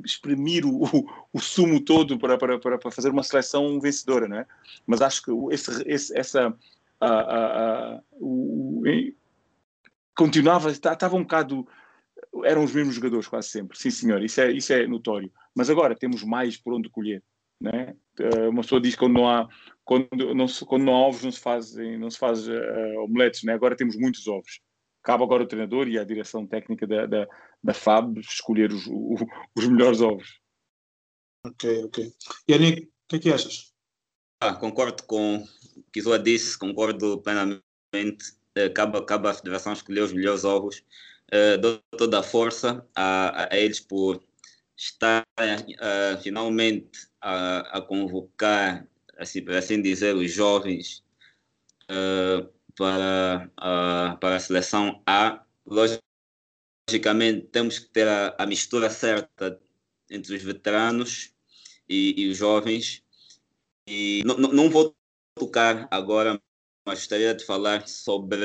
exprimir o, o, sumo todo para, para, para fazer uma seleção vencedora, não é? Mas acho que esse, esse, essa a, a, a, o, continuava, estava um bocado eram os mesmos jogadores quase sempre, sim senhor, isso é, isso é notório. Mas agora temos mais por onde colher. Né? Uma pessoa diz que quando não há, quando não, quando não há ovos não se fazem, não se faz uh, omeletes, né? agora temos muitos ovos. Cabe agora o treinador e a direção técnica da, da, da FAB escolher os, o, os melhores ovos. Ok, ok. Yannick, o que é que achas? Ah, concordo com o que Zoa disse, concordo plenamente. Uh, cabe, cabe à federação escolher os melhores ovos. Uh, dou toda a força a, a, eles por estar uh, finalmente a, a convocar, assim, por assim dizer, os jovens para, para a seleção A. Logicamente, temos que ter a, a mistura certa entre os veteranos e, e os jovens. E não, vou tocar agora, gostaria de falar sobre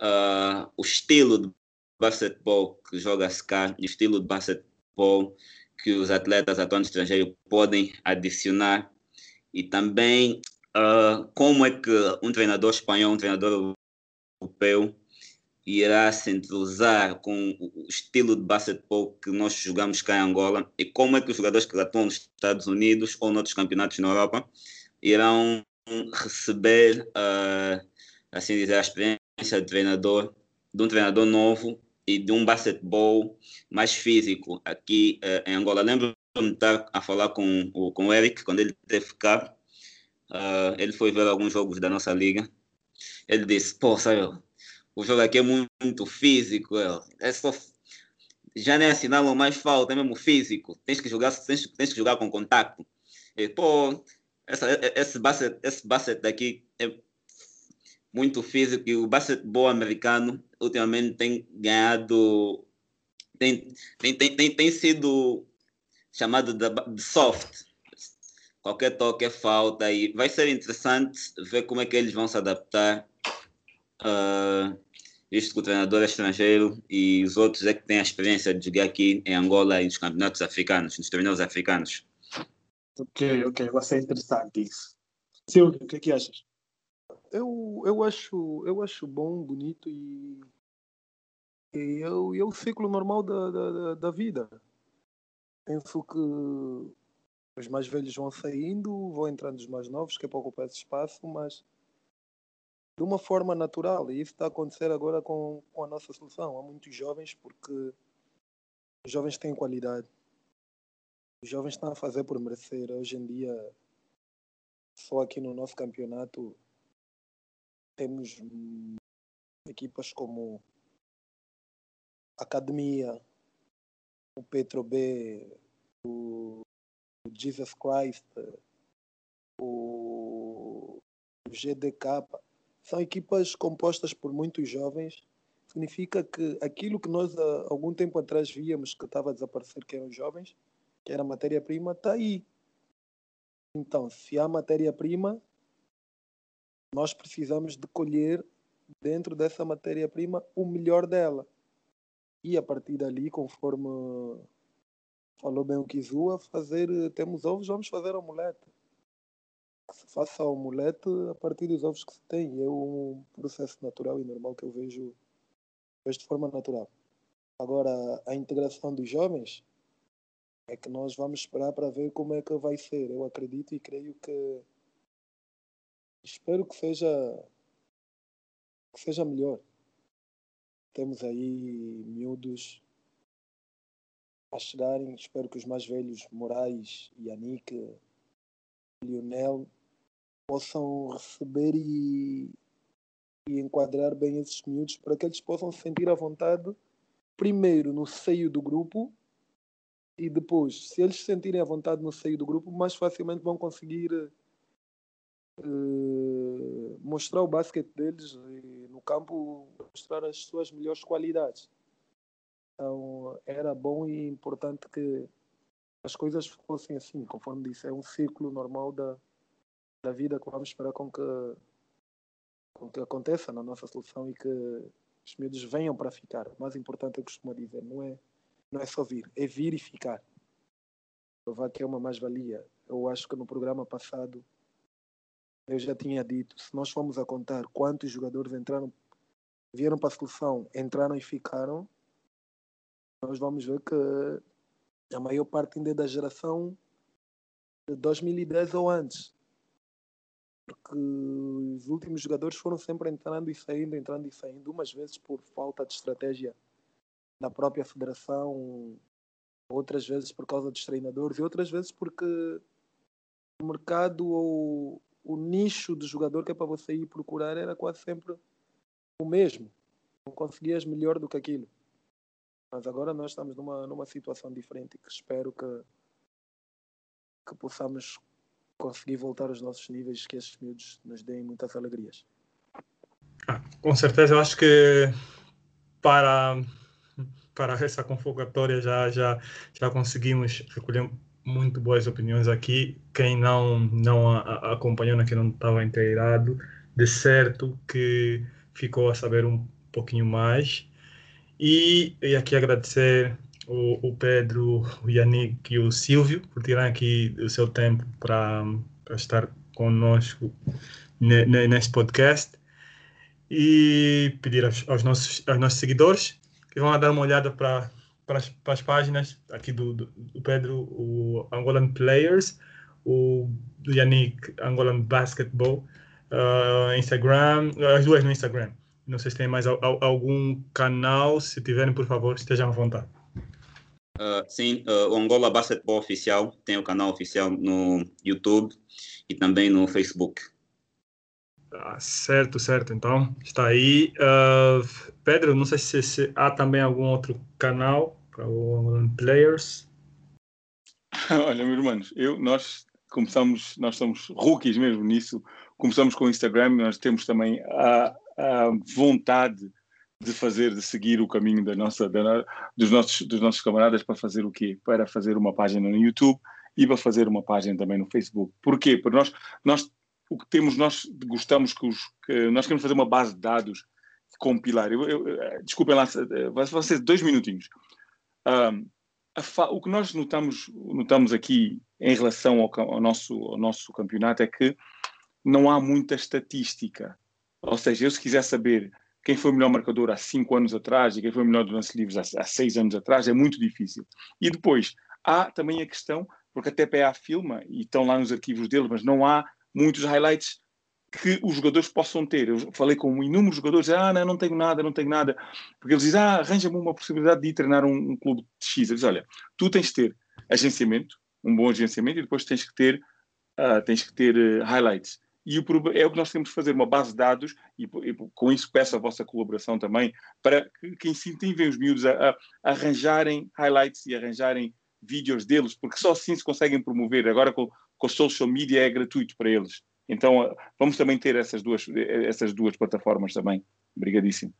uh, o estilo de basquetebol que joga-se cá, o estilo de basquetebol que os atletas atuantes estrangeiros podem adicionar e também uh, como é que um treinador espanhol, um treinador europeu irá se entrosar com o estilo de basquetebol que nós jogamos cá em Angola e como é que os jogadores que atuam nos Estados Unidos ou noutros campeonatos na Europa irão receber, uh, assim dizer, a experiência de treinador, de um treinador novo e de um basquetebol mais físico aqui uh, em Angola. Lembro-me de estar a falar com, com o Eric, quando ele teve cá. Uh, ele foi ver alguns jogos da nossa liga. Ele disse: Pô, sabe, o jogo aqui é muito, físico. É só, já nem assinalam mais falta, é mesmo físico. Tens que jogar, tens, tens que jogar com contato. E, pô, essa, esse, basket, esse basket daqui é muito físico e o basquetebol americano ultimamente tem ganhado, tem, tem, tem, tem, tem sido chamado de, soft. Qualquer toque é falta e vai ser interessante ver como é que eles vão se adaptar. Uh, visto que o treinador é estrangeiro e os outros é que têm a experiência de jogar aqui em Angola e nos campeonatos africanos, nos torneios africanos. Ok, ok, vai ser interessante isso. Silvio, o que é que achas? eu, eu, acho, eu acho bom, bonito e, e eu, é o ciclo normal da, da, da vida. Penso que os mais velhos vão saindo, vão entrando os mais novos, que é para ocupar esse espaço, mas de uma forma natural. E isso está a acontecer agora com, com a nossa solução. Há muitos jovens, porque os jovens têm qualidade. Os jovens estão a fazer por merecer. Hoje em dia, só aqui no nosso campeonato, temos equipas como Academia, o Petro B, o Jesus Christ, o GDK. São equipas compostas por muitos jovens. Significa que aquilo que nós há algum tempo atrás víamos que estava a desaparecer, que eram jovens, que era matéria-prima, está aí. Então, se há matéria-prima, nós precisamos de colher dentro dessa matéria-prima o melhor dela. E a partir dali, conforme falou bem o Kizua, fazer, temos ovos, vamos fazer omelete. que se faça a omelete a partir dos ovos que se tem. É um processo natural e normal que eu vejo, vejo de forma natural. Agora, a integração dos jovens é que nós vamos esperar para ver como é que vai ser. Eu acredito e creio que espero que seja que seja melhor. Temos aí miúdos a chegarem, espero que os mais velhos, Moraes, Yannick, Lionel, possam receber e, e enquadrar bem esses miúdos para que eles possam se sentir à vontade, primeiro no seio do grupo e depois, se eles se sentirem à vontade no seio do grupo, mais facilmente vão conseguir uh, mostrar o basquete deles e no campo mostrar as suas melhores qualidades. Então, era bom e importante que as coisas fossem assim, conforme disse, é um ciclo normal da, da vida que vamos esperar com que, com que aconteça na nossa solução e que os miúdos venham para ficar. O mais importante, eu costumo dizer, não é, não é só vir, é vir e ficar. Provar que é uma mais-valia. Eu acho que no programa passado eu já tinha dito, se nós formos a contar quantos jogadores entraram, vieram para a solução, entraram e ficaram, nós vamos ver que a maior parte ainda é da geração de 2010 ou antes. Porque os últimos jogadores foram sempre entrando e saindo, entrando e saindo, umas vezes por falta de estratégia da própria federação, outras vezes por causa dos treinadores e outras vezes porque o mercado ou o nicho de jogador que é para você ir procurar era quase sempre o mesmo. Não conseguias melhor do que aquilo. Mas agora nós estamos numa, numa situação diferente que espero que, que possamos conseguir voltar aos nossos níveis, que esses miúdos nos deem muitas alegrias. Ah, com certeza, eu acho que para, para essa convocatória já, já, já conseguimos recolher muito boas opiniões aqui. Quem não, não a, a acompanhou, né, que não estava inteirado, de certo que ficou a saber um pouquinho mais. E, e aqui agradecer o, o, Pedro, o Yannick e o Silvio por tirarem aqui o seu tempo para estar conosco neste podcast e pedir aos, aos, nossos, aos nossos seguidores que vão dar uma olhada para, as, páginas aqui do, do, do, Pedro, o Angolan Players, o do Yannick, Angolan Basketball, uh, Instagram, as duas no Instagram. Não sei se tem mais algum canal. Se tiverem, por favor, estejam à vontade. Uh, sim, uh, o Angola Basketball Oficial tem o canal oficial no YouTube e também no Facebook. Ah, certo, certo. Então, está aí. Uh, Pedro, não sei se, se, há também algum outro canal para o Players. [laughs] Olha, meus irmãos, eu, nós começamos, nós somos rookies mesmo nisso. Começamos com o Instagram, nós temos também a a vontade de fazer, de seguir o caminho da nossa, da, dos, nossos, dos nossos camaradas para fazer o quê? Para fazer uma página no YouTube e para fazer uma página também no Facebook. Porquê? Porque nós, nós o que temos, nós gostamos que, os, que nós queremos fazer uma base de dados compilar. Eu, eu, desculpem lá, vai ser dois minutinhos. Um, a, o que nós notamos, notamos aqui em relação ao, ao, nosso, ao nosso campeonato é que não há muita estatística. Ou seja, eu se quiser saber quem foi o melhor marcador há cinco anos atrás e quem foi o melhor do lance livres há, há seis anos atrás, é muito difícil. E depois, há também a questão, porque a TPA filma e estão lá nos arquivos deles, mas não há muitos highlights que os jogadores possam ter. Eu falei com inúmeros jogadores, ah, não, não tenho nada, não tenho nada. Porque eles dizem, ah, arranja-me uma possibilidade de ir treinar um, um clube de X. Eles olha, tu tens de ter agenciamento, um bom agenciamento, e depois tens que ter, uh, tens que ter uh, highlights. E o, é o que nós temos de fazer, uma base de dados, e, e com isso peço a vossa colaboração também, para que, que incentivem os miúdos a, a arranjarem highlights e arranjarem vídeos deles, porque só assim se conseguem promover. Agora com, com social media é gratuito para eles. Então eh, vamos também ter essas duas, essas duas plataformas também. Obrigadíssimo.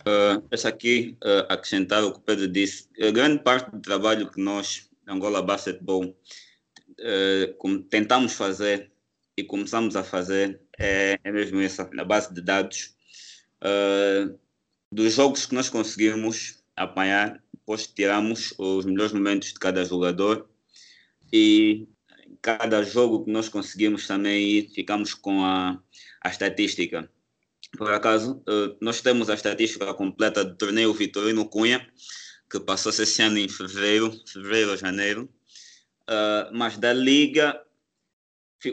Uh, essa aqui, uh, acrescentar o que o Pedro disse, a grande parte do trabalho que nós, Angola Basketball, uh, tentamos fazer e começamos a fazer é, é mesmo essa, na base de dados uh, dos jogos que nós conseguimos apanhar, depois tiramos os melhores momentos de cada jogador e cada jogo que nós conseguimos também ficamos com a, a estatística. Por acaso, uh, nós temos a estatística completa do torneio Vitorino Cunha, que passou-se esse ano em fevereiro, fevereiro ou janeiro. Uh, mas da Liga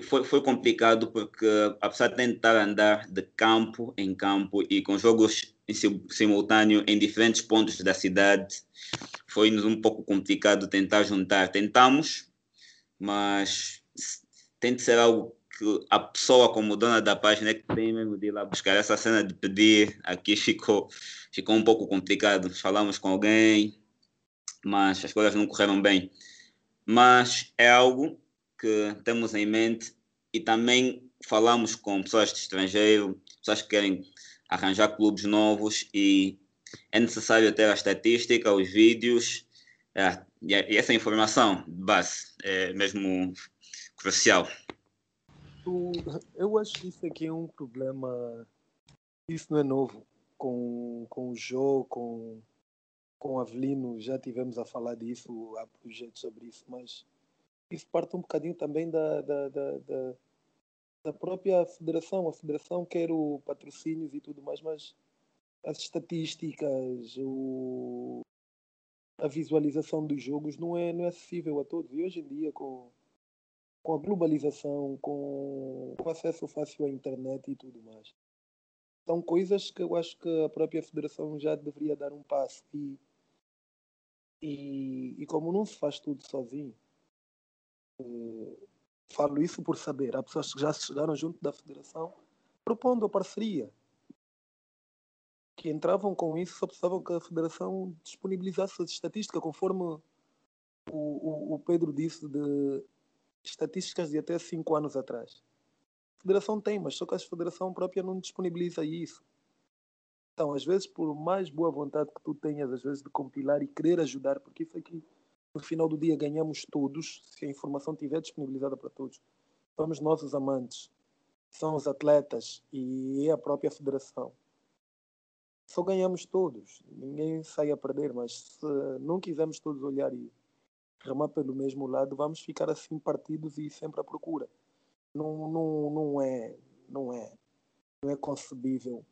foi, foi complicado porque, apesar de tentar andar de campo em campo e com jogos em simultâneo em diferentes pontos da cidade, foi-nos um pouco complicado tentar juntar. Tentamos, mas tem de ser algo que a pessoa como dona da página é que tem mesmo de ir lá buscar essa cena de pedir. Aqui ficou, ficou um pouco complicado. Falamos com alguém, mas as coisas não correram bem. Mas é algo que temos em mente e também falamos com pessoas de estrangeiro, pessoas que querem arranjar clubes novos e é necessário ter a estatística, os vídeos é, e essa informação base é mesmo crucial. Eu acho que isso aqui é um problema, isso não é novo com, com o Jô, com, com o Avelino, já tivemos a falar disso, há projetos sobre isso, mas isso parte um bocadinho também da, da, da, da, da própria federação. A federação quer o patrocínios e tudo mais, mas as estatísticas, o, a visualização dos jogos não é, não é acessível a todos. E hoje em dia, com, com a globalização, com o acesso fácil à internet e tudo mais, são coisas que eu acho que a própria federação já deveria dar um passo. E, e, e como não se faz tudo sozinho, eh, falo isso por saber. Há pessoas que já chegaram junto da federação propondo a parceria. Que entravam com isso, só precisavam que a federação disponibilizasse as estatísticas, conforme o, o, o Pedro disse, de estatísticas de até 5 anos atrás. A federação tem, mas só que a federação própria não disponibiliza isso. Então, às vezes, por mais boa vontade que tu tenhas, às vezes, de compilar e querer ajudar, porque isso aqui no final do dia ganhamos todos, se a informação estiver disponibilizada para todos. Somos nós os amantes, são os atletas e é a própria federação. Só ganhamos todos, ninguém sai a perder, mas se não quisermos todos olhar e remar pelo mesmo lado, vamos ficar assim partidos e sempre à procura. Não, não, não é, não é, não é concebível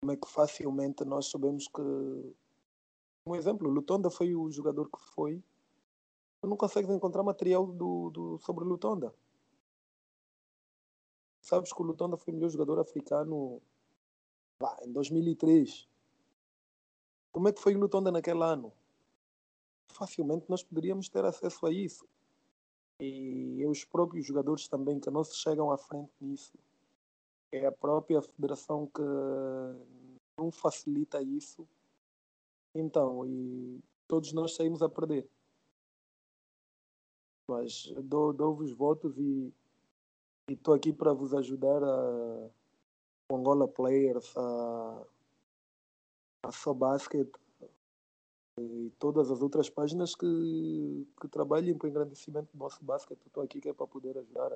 como é que facilmente nós sabemos que um exemplo, Lutonda foi o jogador que foi. Tu não consegues encontrar material do, do, sobre Lutonda. Sabes que o Lutonda foi o melhor jogador africano em 2003. Como é que foi o Lutonda naquele ano? Facilmente nós poderíamos ter acesso a isso. E os próprios jogadores também que não se chegam à frente nisso. É a própria federação que não facilita isso então, e todos nós saímos a perder. Mas dou, dou-vos votos e estou aqui para vos ajudar a Angola Players, a, a So Basket e todas as outras páginas que, que trabalhem para o engrandecimento do nosso basquete. Estou aqui que é para poder ajudar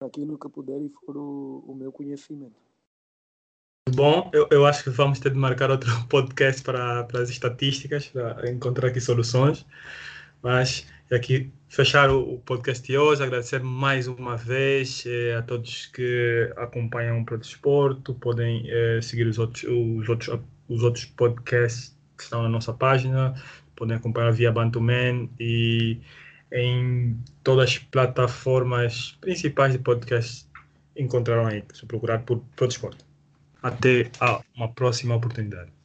naquilo que puder e for o, o meu conhecimento. Bom, eu, eu acho que vamos ter de marcar outro [laughs] podcast para, para as estatísticas, para encontrar aqui soluções. Mas aqui fechar o, podcast de hoje, agradecer mais uma vez eh, a todos que acompanham o Prodesporto, podem eh, seguir os outros, os, outros, os outros podcasts que estão na nossa página, podem acompanhar via Bantuman e em todas as plataformas principais de podcast encontrarão aí, se procurar por Prodesporto. Até a uma próxima oportunidade.